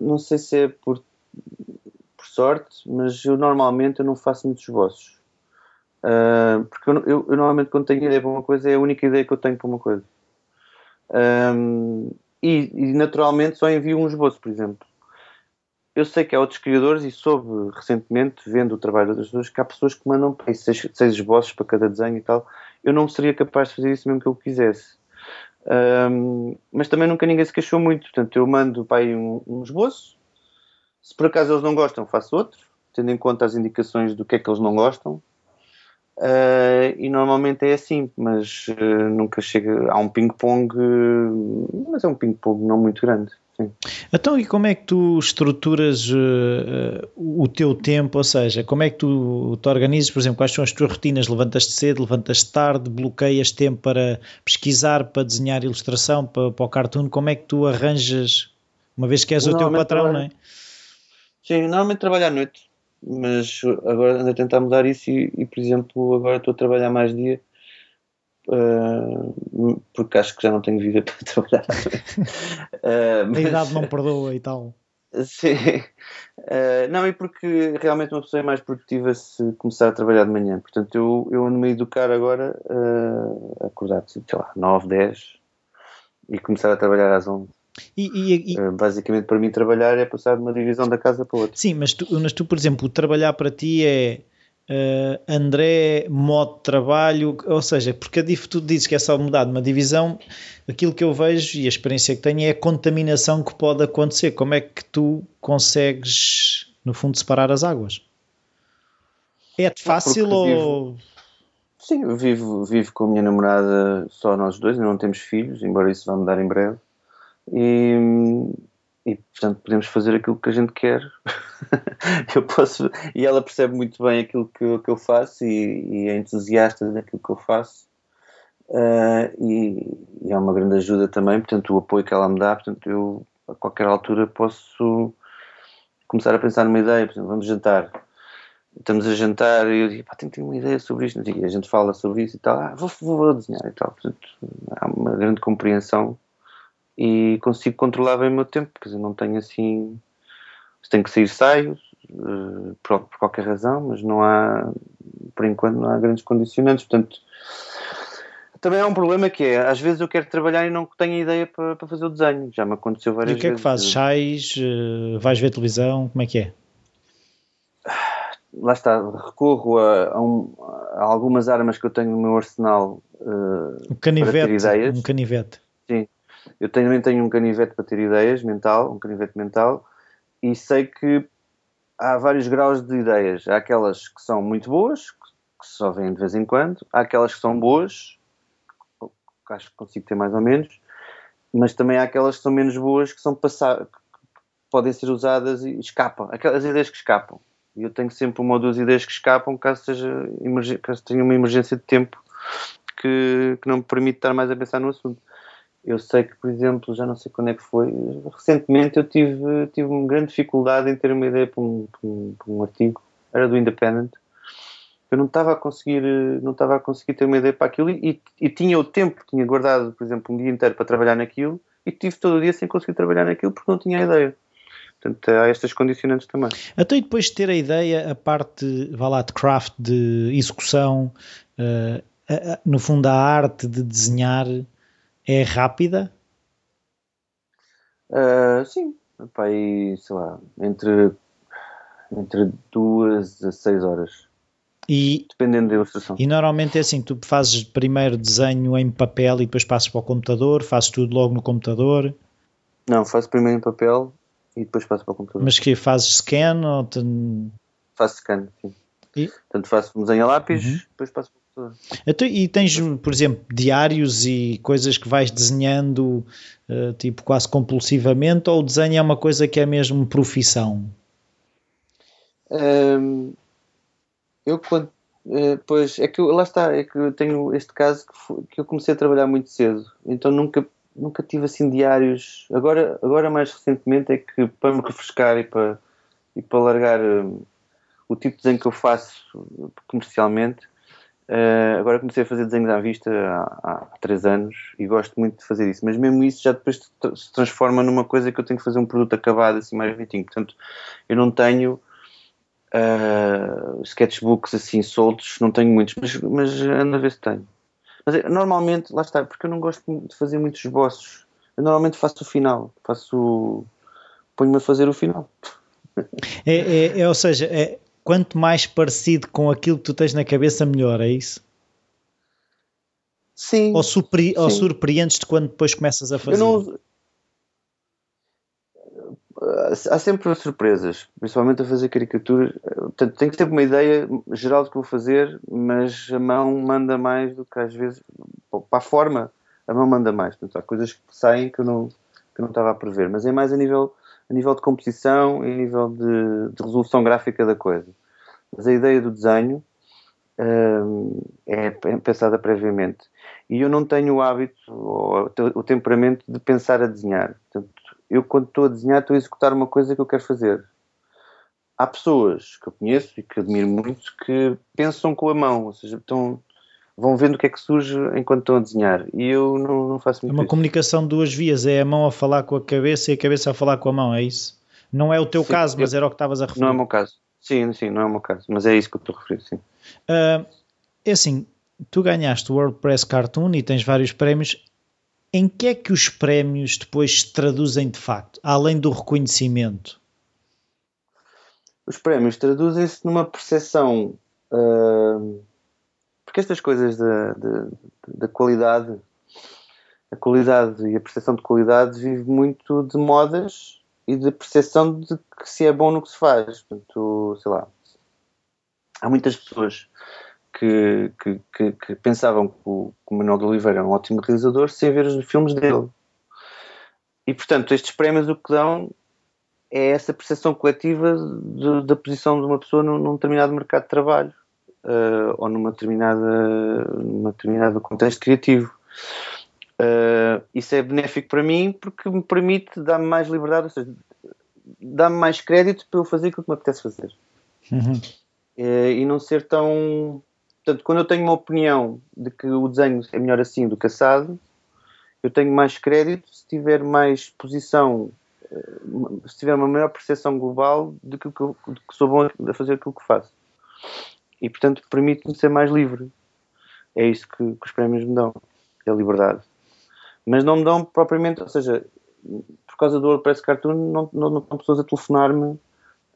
não sei se é por, por sorte, mas eu normalmente eu não faço muitos esboços. Uh, porque eu, eu, eu, normalmente quando tenho ideia para uma coisa é a única ideia que eu tenho para uma coisa. Um, e, e, naturalmente só envio um esboço, por exemplo. Eu sei que há outros criadores e soube recentemente, vendo o trabalho de outras pessoas, que há pessoas que mandam seis, seis esboços para cada desenho e tal. Eu não seria capaz de fazer isso mesmo que eu quisesse. Um, mas também nunca ninguém se queixou muito, portanto eu mando para aí um, um esboço. Se por acaso eles não gostam, faço outro, tendo em conta as indicações do que é que eles não gostam. Uh, e normalmente é assim, mas uh, nunca chega. Há um ping-pong, uh, mas é um ping-pong não muito grande. Sim. Então, e como é que tu estruturas o teu tempo? Ou seja, como é que tu te organizas? Por exemplo, quais são as tuas rotinas? Levantas-te cedo, levantas-te tarde, bloqueias tempo para pesquisar, para desenhar ilustração, para, para o cartoon? Como é que tu arranjas, uma vez que és o teu patrão, não é? Sim, normalmente trabalho à noite, mas agora ando a tentar mudar isso e, e por exemplo, agora estou a trabalhar mais dia uh, porque acho que já não tenho vida para trabalhar. uh, mas, a idade não perdoa e tal. Sim, uh, não, e porque realmente uma pessoa é mais produtiva se começar a trabalhar de manhã. Portanto, eu, eu ando-me a educar agora a acordar, sei lá, 9, 10 e começar a trabalhar às 11. E, e, e... Basicamente, para mim, trabalhar é passar de uma divisão da casa para outra. Sim, mas tu, mas tu por exemplo, trabalhar para ti é Uh, André, modo de trabalho, ou seja, porque tu dizes que é só mudar de uma divisão, aquilo que eu vejo e a experiência que tenho é a contaminação que pode acontecer. Como é que tu consegues, no fundo, separar as águas? É fácil ou. Vivo, sim, vivo, vivo com a minha namorada só nós dois, não temos filhos, embora isso vá mudar em breve. E e portanto podemos fazer aquilo que a gente quer. eu posso e ela percebe muito bem aquilo que, que eu faço e, e é entusiasta daquilo que eu faço. Uh, e, e, é uma grande ajuda também, portanto, o apoio que ela me dá, portanto, eu a qualquer altura posso começar a pensar numa ideia, por exemplo, vamos jantar. Estamos a jantar e eu digo, pá, tenho ter uma ideia sobre isto, e a gente fala sobre isso e tal, ah, vou, vou desenhar e tal. Portanto, há uma grande compreensão e consigo controlar bem o meu tempo, quer dizer, não tenho assim. Se tenho que sair, saio, uh, por, por, qualquer razão, mas não há, por enquanto, não há grandes condicionantes. Portanto, também há um problema que é, às vezes eu quero trabalhar e não tenho ideia para, para fazer o desenho, já me aconteceu várias vezes. E o que é que fazes? Sais, uh, vais ver televisão, como é que é? Lá está, recorro a, a, um, a algumas armas que eu tenho no meu arsenal uh, um canivete, para ter ideias. Um canivete. Sim, eu também tenho um canivete para ter ideias mental, um canivete mental, e sei que há vários graus de ideias. Há aquelas que são muito boas, que só vêm de vez em quando, há aquelas que são boas, que acho que consigo ter mais ou menos, mas também há aquelas que são menos boas, que são passar, que podem ser usadas e escapam, aquelas ideias que escapam. E eu tenho sempre uma ou duas ideias que escapam caso, seja, caso tenha uma emergência de tempo que, que não me permite estar mais a pensar no assunto. Eu sei que, por exemplo, já não sei quando é que foi, recentemente eu tive, tive uma grande dificuldade em ter uma ideia para um, para um, para um artigo, era do Independent, eu não estava a conseguir não estava a conseguir ter uma ideia para aquilo e, e, tinha o tempo, tinha guardado, por exemplo, um dia inteiro para trabalhar naquilo e tive todo o dia sem conseguir trabalhar naquilo porque não tinha ideia. Portanto, há estas condicionantes também. Até depois de ter a ideia, a parte, vá lá, de craft, de execução, uh, uh, no fundo a arte de desenhar, é rápida? Uh, sim, sei lá, entre, entre duas a seis horas. E, Dependendo da ilustração. E normalmente é assim, tu fazes primeiro desenho em papel e depois passas para o computador, fazes tudo logo no computador? Não, faço primeiro em papel e depois passo para o computador. Mas que fazes scan ou... Te... Faço scan, sim. E? Portanto, faço desenho a lápis, uhum. depois passo para então, e tens, por exemplo, diários e coisas que vais desenhando uh, tipo quase compulsivamente ou o desenho é uma coisa que é mesmo profissão? Eu quando uh, pois é que eu, lá está, é que eu tenho este caso que, que eu comecei a trabalhar muito cedo, então nunca nunca tive assim diários. Agora, agora mais recentemente é que para me refrescar e para, e para largar um, o tipo de desenho que eu faço comercialmente, Uh, agora comecei a fazer desenhos à vista há, há três anos e gosto muito de fazer isso, mas mesmo isso já depois se transforma numa coisa que eu tenho que fazer um produto acabado assim mais bonitinho. Portanto, eu não tenho uh, sketchbooks assim soltos, não tenho muitos, mas, mas ando a ver se tenho. Mas eh, normalmente, lá está, porque eu não gosto de fazer muitos esboços. Eu normalmente faço o final, faço. ponho-me a fazer o final. É, é, é, ou seja, é, quanto mais parecido com aquilo que tu tens na cabeça, melhor, é isso? Sim. Ou, surpre ou surpreendes-te quando depois começas a fazer? Não... Há sempre surpresas, principalmente a fazer caricatura. Portanto, tenho sempre uma ideia geral do que vou fazer, mas a mão manda mais do que às vezes. Para a forma, a mão manda mais. Portanto, há coisas que saem que eu não, que eu não estava a prever, mas é mais a nível a nível de composição e a nível de, de resolução gráfica da coisa. Mas a ideia do desenho hum, é pensada previamente. E eu não tenho o hábito ou o temperamento de pensar a desenhar. Portanto, eu, quando estou a desenhar, estou a executar uma coisa que eu quero fazer. Há pessoas que eu conheço e que admiro muito que pensam com a mão, ou seja, estão, vão vendo o que é que surge enquanto estão a desenhar. E eu não, não faço muito É uma isso. comunicação de duas vias, é a mão a falar com a cabeça e a cabeça a falar com a mão, é isso? Não é o teu Sim, caso, mas era o que estavas a referir. Não é o meu caso. Sim, sim, não é o meu caso. Mas é isso que eu estou a referir, sim. Ah, é assim, tu ganhaste o WordPress Cartoon e tens vários prémios. Em que é que os prémios depois se traduzem de facto, além do reconhecimento? Os prémios traduzem-se numa percepção. ah, porque estas coisas da, da, da qualidade, a qualidade e a percepção de qualidade vive muito de modas e de percepção de que se é bom no que se faz. Portanto, sei lá. Há muitas pessoas que, que, que, que pensavam que o, que o Manuel de Oliveira era um ótimo realizador sem ver os filmes dele. E, portanto, estes prémios o que dão é essa percepção coletiva da posição de uma pessoa num, num determinado mercado de trabalho eh, ou numa determinada, numa determinado contexto criativo. Eh, isso é benéfico para mim porque me permite dar-me mais liberdade, ou seja, dá-me mais crédito para eu fazer aquilo que me apetece fazer. Uhum. Eh, e não ser tão. Portanto, quando eu tenho uma opinião de que o desenho é melhor assim do que assado, eu tenho mais crédito se tiver mais posição, se tiver uma maior percepção global de que, de que sou bom a fazer aquilo que faço. E, portanto, permite-me ser mais livre. É isso que, que os prémios me dão, é a liberdade. Mas não me dão propriamente, ou seja, por causa do WordPress Cartoon, não, não, não estão pessoas a telefonar-me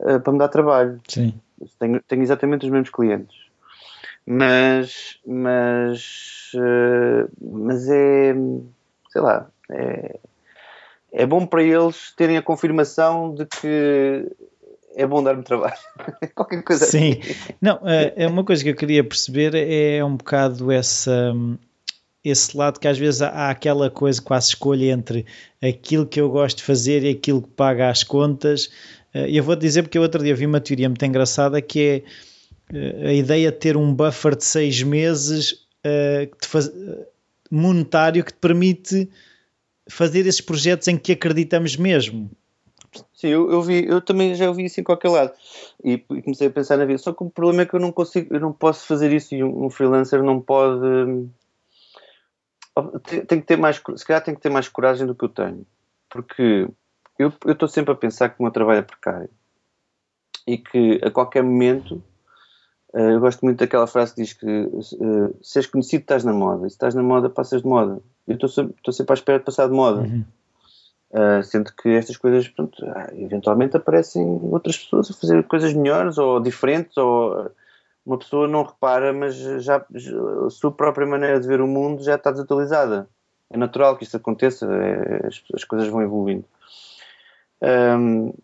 eh, para me dar trabalho. Sim. Tenho, tenho exatamente os mesmos clientes. Mas, mas, eh, mas é, sei lá, é, é bom para eles terem a confirmação de que é bom dar-me trabalho. Qualquer coisa Sim. assim. Não, é é uma coisa que eu queria perceber é um bocado essa, esse lado que às vezes há aquela coisa quase escolha entre aquilo que eu gosto de fazer e aquilo que paga as contas. Eh, eu vou dizer porque eu outro dia vi uma teoria muito engraçada que é eh, a ideia de ter um buffer de seis meses eh, eh, monetário que te permite fazer esses projetos em que acreditamos mesmo. Sim, eu, eu vi, eu também já ouvi isso em qualquer lado e, e comecei a pensar na vida. Só que o problema é que eu não consigo, eu não posso fazer isso e um, um freelancer não pode. hum, Tem, tem que ter mais, se calhar tem que ter mais coragem do que eu tenho, porque eu estou sempre a pensar que o meu trabalho é precário e que a qualquer momento eh, eu gosto muito daquela frase que diz que eh, se és conhecido estás na moda, e se estás na moda passas de moda. Eu estou sempre, sempre à espera de passar de moda. Uhum. Uh, sendo que estas coisas, pronto, ah, eventualmente aparecem outras pessoas a fazer coisas melhores ou diferentes, ou uh, uma pessoa não repara, mas já, já- a sua própria maneira de ver o mundo já está desatualizada. É natural que isso aconteça, é, as, as coisas vão evoluindo. Um,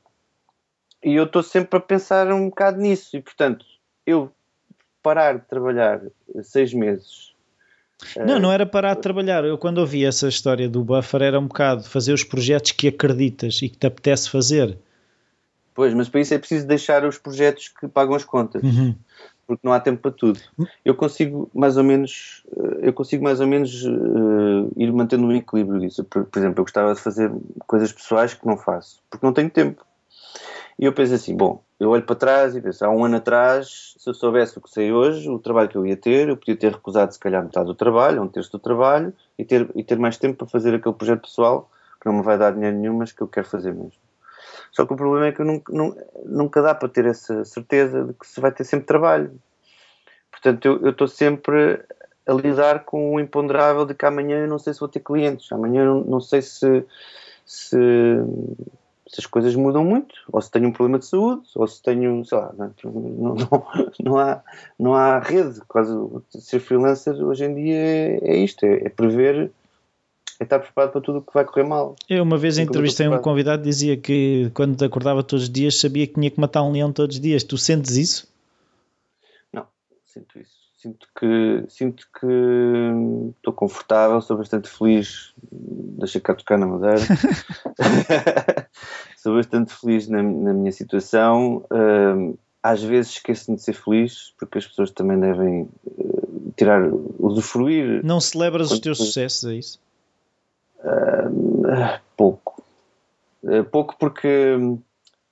e eu estou sempre a pensar um bocado nisso, e portanto, eu parar de trabalhar seis meses. Não, não era parar de trabalhar. Eu, quando ouvi essa história do buffer, era um bocado fazer os projetos que acreditas e que te apetece fazer. Pois, mas para isso é preciso deixar os projetos que pagam as contas. Uhum. porque não há tempo para tudo. Eu consigo mais ou menos, eh, eu consigo mais ou menos eh, ir mantendo um equilíbrio disso. Por, por exemplo, eu gostava de fazer coisas pessoais que não faço, porque não tenho tempo. E eu penso assim, bom, eu olho para trás e penso, há um ano atrás, se eu soubesse o que sei hoje, o trabalho que eu ia ter, eu podia ter recusado se calhar metade do trabalho, um terço do trabalho, e ter, e ter mais tempo para fazer aquele projeto pessoal que não me vai dar dinheiro nenhum, mas que eu quero fazer mesmo. Só que o problema é que nunca, nun- nunca dá para ter essa certeza de que se vai ter sempre trabalho. Portanto, eu eu estou sempre a lidar com o imponderável de que amanhã eu não sei se vou ter clientes, amanhã eu não, não sei se, se, as coisas mudam muito, ou se tenho um problema de saúde, ou se tenho, sei lá, não, não, não, não há, não há rede. Quase, ser freelancer hoje em dia é, é isto, é, é prever, é estar preparado para tudo o que vai correr mal. Eu uma vez entrevistei um convidado que dizia que quando acordava todos os dias sabia que tinha que matar um leão todos os dias. Tu sentes isso? Não, sinto isso. Sinto que sinto que hum, estou confortável, sou bastante feliz. Deixa cá tocar na madeira. sou bastante feliz na, na minha situação. Hum, às vezes esqueço-me de ser feliz, porque as pessoas também devem eh, tirar, usufruir Não celebras os teus sucessos, é isso? Ah, pouco. Pouco porque,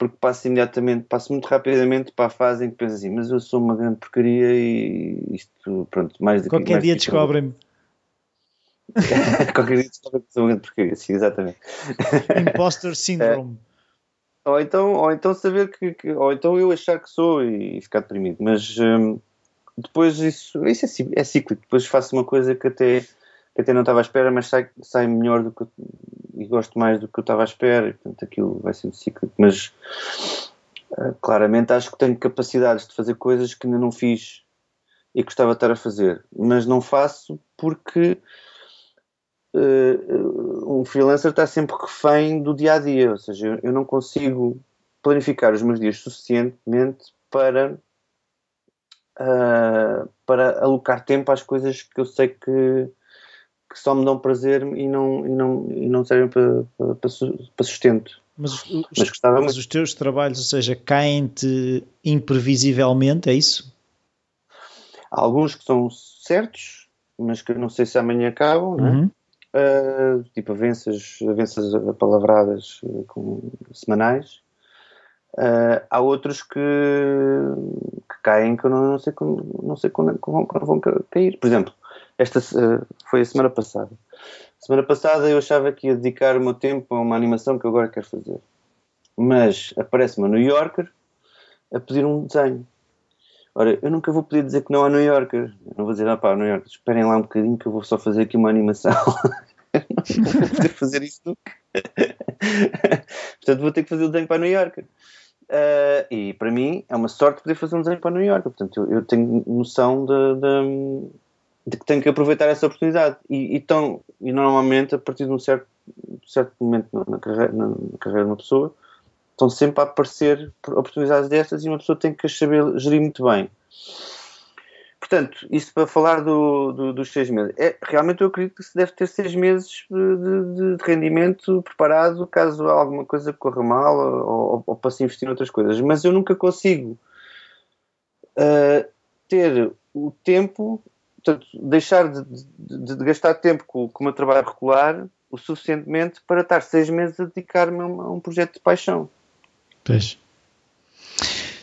porque passo imediatamente, passo muito rapidamente para a fase em que penso assim, mas eu sou uma grande porcaria e isto, pronto, mais do que. Qualquer dia descobrem-me. Qualquer dia descobrem que sou uma grande porcaria, sim, exatamente. Imposter Syndrome. É, ou, então, ou então saber que, que, Ou então eu achar que sou e, ficar deprimido, mas hum, depois isso, isso é, é cíclico. Depois faço uma coisa que até que até não estava à espera, mas sai, sai melhor do que e gosto mais do que eu estava à espera, e portanto aquilo vai sendo cíclico, mas uh, claramente acho que tenho capacidades de fazer coisas que ainda não fiz e gostava de estar a fazer, mas não faço porque uh, um freelancer está sempre refém do dia a dia, ou seja, eu, eu não consigo planificar os meus dias suficientemente para uh, para alocar tempo às coisas que eu sei que que só me dão prazer e não, e não, e não servem para, para, para sustento. Mas, os, mas, gostava mas os teus trabalhos, ou seja, caem-te imprevisivelmente, é isso? Há alguns que são certos, mas que não sei se amanhã acabam, não é? Uhum. Uh, tipo avanças, avanças palavradas uh, com, semanais. Uh, há outros que, que, caem que eu não, não sei, como, não sei quando, quando, quando vão cair. Por exemplo, esta uh, foi a semana passada. Semana passada eu achava que ia dedicar o meu tempo a uma animação que eu agora quero fazer. Mas aparece-me a New Yorker a pedir um desenho. Ora, eu nunca vou poder dizer que não a New Yorker. Eu não vou dizer, ah pá, New Yorker, esperem lá um bocadinho que eu vou só fazer aqui uma animação. não vou poder fazer isso nunca. Portanto, vou ter que fazer o desenho para a New Yorker. Uh, e para mim é uma sorte poder fazer um desenho para a New Yorker. Portanto, eu, eu tenho noção de, de, de que tenho que aproveitar essa oportunidade. E, e, tão, e normalmente, a partir de um certo, certo momento na, na, carreira, na, carreira de uma pessoa, estão sempre a aparecer oportunidades dessas e uma pessoa tem que saber gerir muito bem. Portanto, isso para falar do, do, dos seis meses. É, realmente eu acredito que se deve ter seis meses de, de, de rendimento preparado caso alguma coisa corra mal ou, ou, ou, para se investir em outras coisas. Mas eu nunca consigo uh, ter o tempo portanto, deixar de, de, de, gastar tempo com, com o meu trabalho regular o suficientemente para estar seis meses a dedicar-me a, um projeto de paixão. Pois.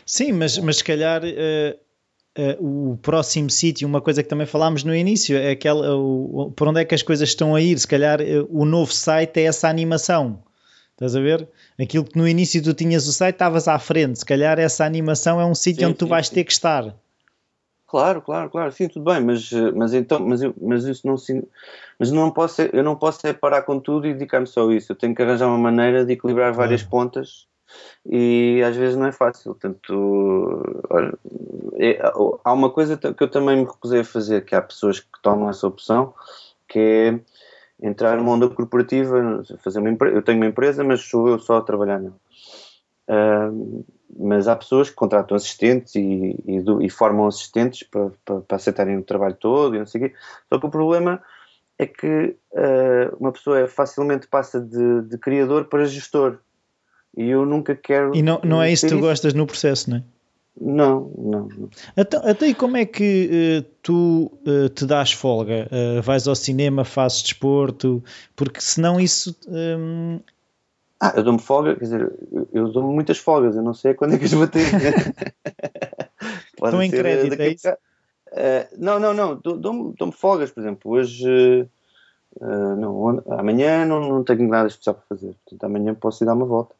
Sim, mas, mas se calhar uh, uh, o próximo sítio, uma coisa que também falámos no início, é aquela, uh, por onde é que as coisas estão a ir. Se calhar o novo site é essa animação. Estás a ver? Aquilo que no início tu tinhas o site, estavas à frente. Se calhar essa animação é um sítio onde tu vais sim. ter que estar. Claro, claro, claro, sim, tudo bem, mas, mas então, mas, eu, mas isso não mas não posso, eu não posso é parar com tudo e dedicar-me só a isso. Eu tenho que arranjar uma maneira de equilibrar várias pontas e às vezes não é fácil. Portanto, olha, é, há uma coisa que eu também me recusei a fazer, que há pessoas que tomam essa opção, que é entrar numa onda corporativa, fazer uma eu tenho uma empresa, mas sou eu só a trabalhar nela. Uh, mas há pessoas que contratam assistentes e, e, do, e formam assistentes para, para, para, aceitarem o trabalho todo e não sei o quê. Só que o problema é que uh, uma pessoa é facilmente passa de, de, criador para gestor. E eu nunca quero. E não, não é isso que tu isso. gostas no processo, não é? Não, não. não. Até, até e como é que uh, tu uh, te dás folga? Vais ao cinema, fazes desporto? Porque senão isso um, ah, eu dou-me folga, quer dizer, eu, dou-me muitas folgas, eu não sei quando é que as vou ter. Estão em crédito, é isso? Uh, não, não, não, dou-me dou folgas, por exemplo, hoje, uh, não, amanhã não, não tenho nada especial para fazer, portanto amanhã posso ir dar uma volta.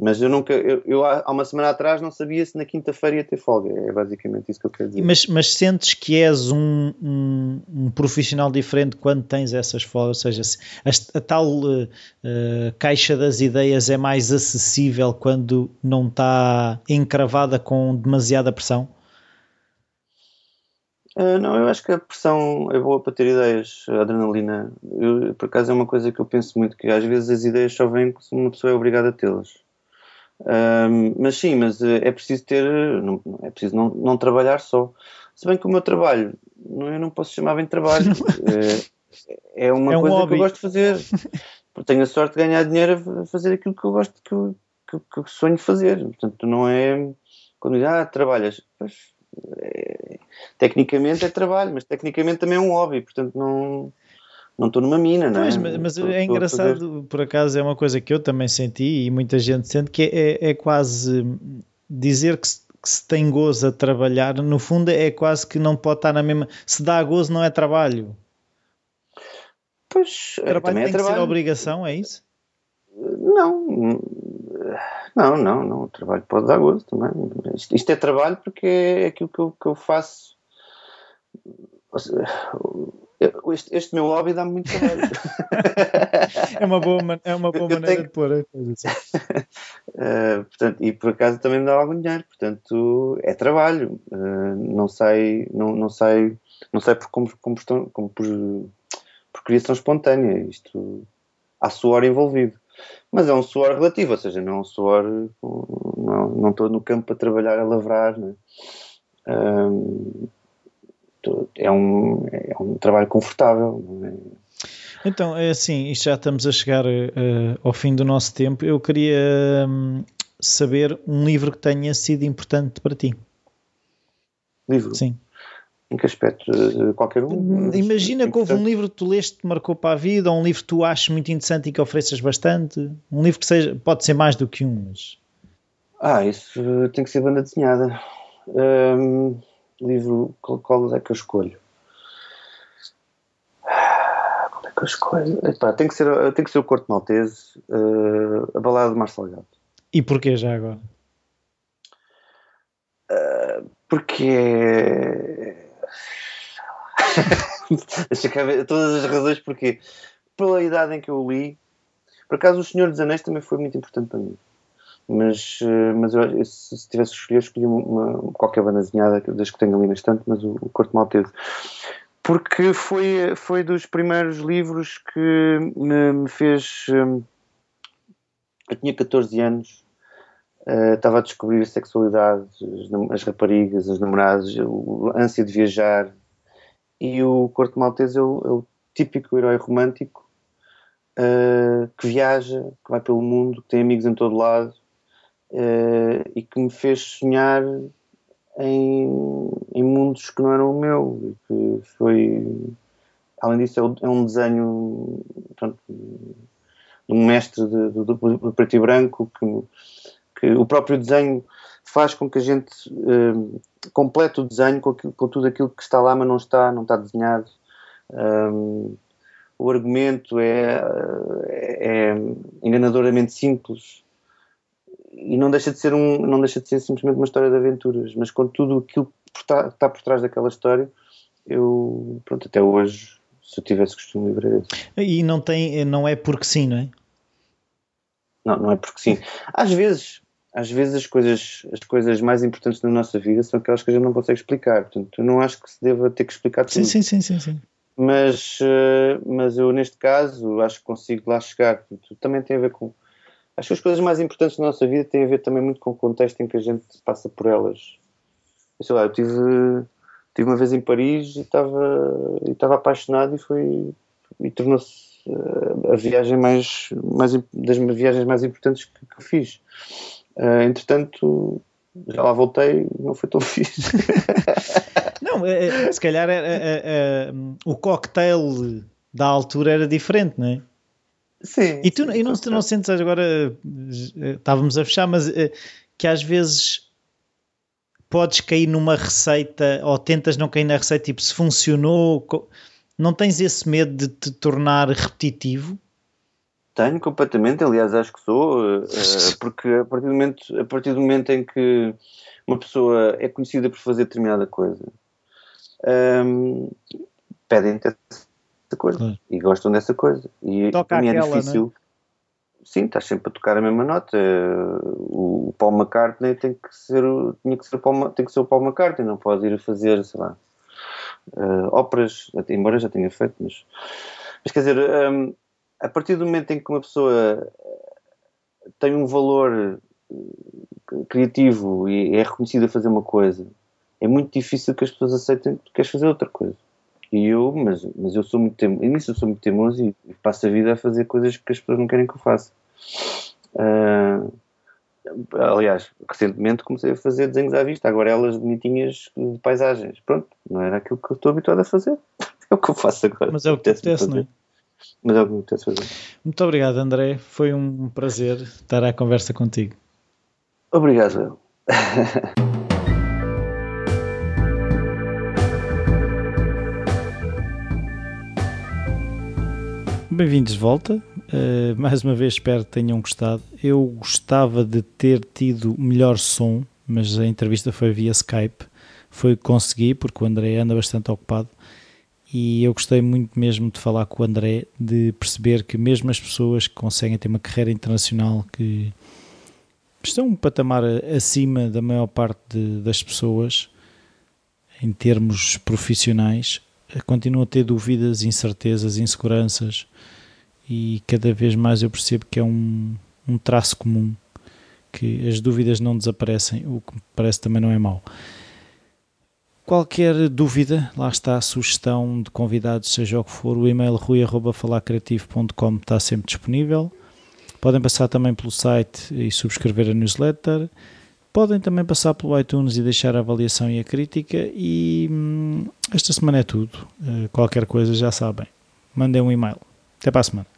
Mas eu nunca, eu, eu, há uma semana atrás não sabia se na quinta-feira ia ter folga, é basicamente isso que eu quero dizer. Mas, mas sentes que és um, um, um profissional diferente quando tens essas folgas, ou seja, a, a tal uh, caixa das ideias é mais acessível quando não está encravada com demasiada pressão? Uh, não, eu acho que a pressão é boa para ter ideias, a adrenalina. Eu, por acaso é uma coisa que eu penso muito, que às vezes as ideias só vêm se uma pessoa é obrigada a tê-las. Um, mas sim, mas eh, é preciso ter, não, é preciso não, não trabalhar só. Se bem que o meu trabalho, não, eu não posso chamar bem de trabalho, é, é uma é um coisa hobby. que eu gosto de fazer. Porque tenho a sorte de ganhar dinheiro a fazer aquilo que eu gosto, que eu, que, que sonho fazer. Portanto, não é quando diz, ah, trabalhas. Pois, é, tecnicamente é trabalho, mas tecnicamente também é um hobby, portanto não não estou numa mina, não é? Pois, mas estou, é engraçado, por acaso, é uma coisa que eu também senti e muita gente sente que é, é quase dizer que se, que se, tem gozo a trabalhar, no fundo é quase que não pode estar na mesma. Se dá gozo, não é trabalho. Pois, trabalho também é tem é trabalho. que ser obrigação, é isso? Não, não, não, não. O trabalho pode dar gozo também. Isto, isto é trabalho porque é aquilo que eu, que eu faço este, este, meu hobby dá-me muito trabalho. é uma boa, é uma boa maneira tenho... de pôr a coisa. uh, portanto, e por acaso também me dá algum dinheiro, portanto é trabalho. Uh, não sai, não, não sai, não sai por, combustão, por, por criação espontânea. Isto há suor envolvido. Mas é um suor relativo, ou seja, não é um suor. Não, não estou no campo a trabalhar, a lavrar. Né? É um, é um trabalho confortável. É? Então, é assim, já estamos a chegar uh, ao fim do nosso tempo. Eu queria um, saber um livro que tenha sido importante para ti. Livro? Sim. Em que aspecto? Eh, qualquer um? Imagina que houve um livro que tu leste que te marcou para a vida, ou um livro que tu achas muito interessante e que ofereças bastante. Um livro que seja, pode ser mais do que um, mas... Ah, isso tem que ser banda desenhada. Um, livro, qual, qual é que eu escolho? Qual é que eu escolho? Epá, tem, que ser, tem que ser o Corto Maltese, uh, a balada de Marcelo Gato. E porquê já agora? Uh, porque Deixa cá ver todas as razões porque pela idade em que eu li por acaso o Senhor dos Anéis também foi muito importante para mim mas, eh, mas eu, se, tivesse que escolher, escolhi uma, qualquer banda desde que tenho ali na estante, mas o, o Corto Maltese. Porque foi, foi dos primeiros livros que me, me fez. Eh, eu tinha 14 anos, uh, estava a descobrir a sexualidade, as, as raparigas, as namoradas, a ânsia de viajar. E o Corto Maltese é o, é o típico herói romântico uh, que viaja, que vai pelo mundo, que tem amigos em todo lado uh, e que me fez sonhar em, em, mundos que não eram o meu que foi além disso é, é um desenho portanto, de um mestre de, de, de, preto e branco que, que, o próprio desenho faz com que a gente uh, complete o desenho com, aquilo, com, tudo aquilo que está lá mas não está, não está desenhado. Um, o argumento é, é, é enganadoramente simples e não deixa de ser um não deixa de ser simplesmente uma história de aventuras mas com tudo aquilo que está, está por trás daquela história eu pronto até hoje se eu tivesse costume livre esse. e não tem não é porque sim não é? Não não é porque sim. Às vezes às vezes as coisas as coisas mais importantes na nossa vida são aquelas que a gente não consegue explicar. Portanto eu não acho que se deva ter que explicar tudo. sim sim sim sim, sim. mas uh, mas eu neste caso acho que consigo lá chegar. Também tem a ver com Acho que as coisas mais importantes da nossa vida têm a ver também muito com o contexto em que a gente passa por elas. Eu sei lá, eu tive, tive uma vez em Paris e estava, e estava apaixonado e foi e tornou-se eh, a viagem mais, mais das viagens mais importantes que, que fiz. Uh, entretanto, já lá voltei não foi tão fixe. não, é, se calhar é, é, é, o cocktail da altura era diferente, não é? Sim. E tu, sim, e não, tu não sentes agora, eh, estávamos a fechar, mas uh, que às vezes podes cair numa receita ou tentas não cair na receita, tipo, se funcionou, não tens esse medo de te tornar repetitivo? Tenho completamente, aliás, acho que sou, uh, porque a partir, do momento, a partir do momento em que uma pessoa é conhecida por fazer determinada coisa, um, ehm, pedem-te coisa claro. e gostam dessa coisa. E Toca para mim é difícil. Sim, estás sempre a tocar a mesma nota. O Paul McCartney tem que ser, tinha que ser o Paul, tem que ser o Paul McCartney, não pode ir a fazer, sei lá, uh, óperas, embora já tenha feito, mas, mas quer dizer, um, a partir do momento em que uma pessoa tem um valor eh, criativo e é reconhecida a fazer uma coisa, é muito difícil que as pessoas aceitem que queres fazer outra coisa. E eu, mas, mas eu sou muito teimoso, nisso eu sou muito teimoso e, e passo a vida a fazer coisas que as pessoas não querem que eu faça. Uh, aliás, recentemente comecei a fazer desenhos à vista, agora elas bonitinhas de paisagens. Pronto, não era aquilo que eu estou habituado a fazer. É o que eu faço agora. Mas é o que acontece, não é? mas é o que me apetece fazer. Muito obrigado, André. Foi um prazer estar à conversa contigo. Obrigado. Bem-vindos de volta. Uh, mais uma vez espero que tenham gostado. Eu gostava de ter tido melhor som, mas a entrevista foi via Skype. Foi que consegui, porque o André anda bastante ocupado. E eu gostei muito mesmo de falar com o André, de perceber que mesmo as pessoas que conseguem ter uma carreira internacional, que estão um patamar acima da maior parte de, das pessoas, em termos profissionais, continuam a ter dúvidas, incertezas, inseguranças e cada vez mais eu percebo que é um, um traço comum que as dúvidas não desaparecem, o que parece também não é mau. Qualquer dúvida, lá está a sugestão de convidados, seja o que for, o e-mail rui.falarcreativo.com está sempre disponível. Podem passar também pelo site e subscrever a newsletter. Podem também passar pelo iTunes e deixar a avaliação e a crítica. E hum, esta semana é tudo. Uh, qualquer coisa já sabem. Mandem um e-mail. Até para a semana.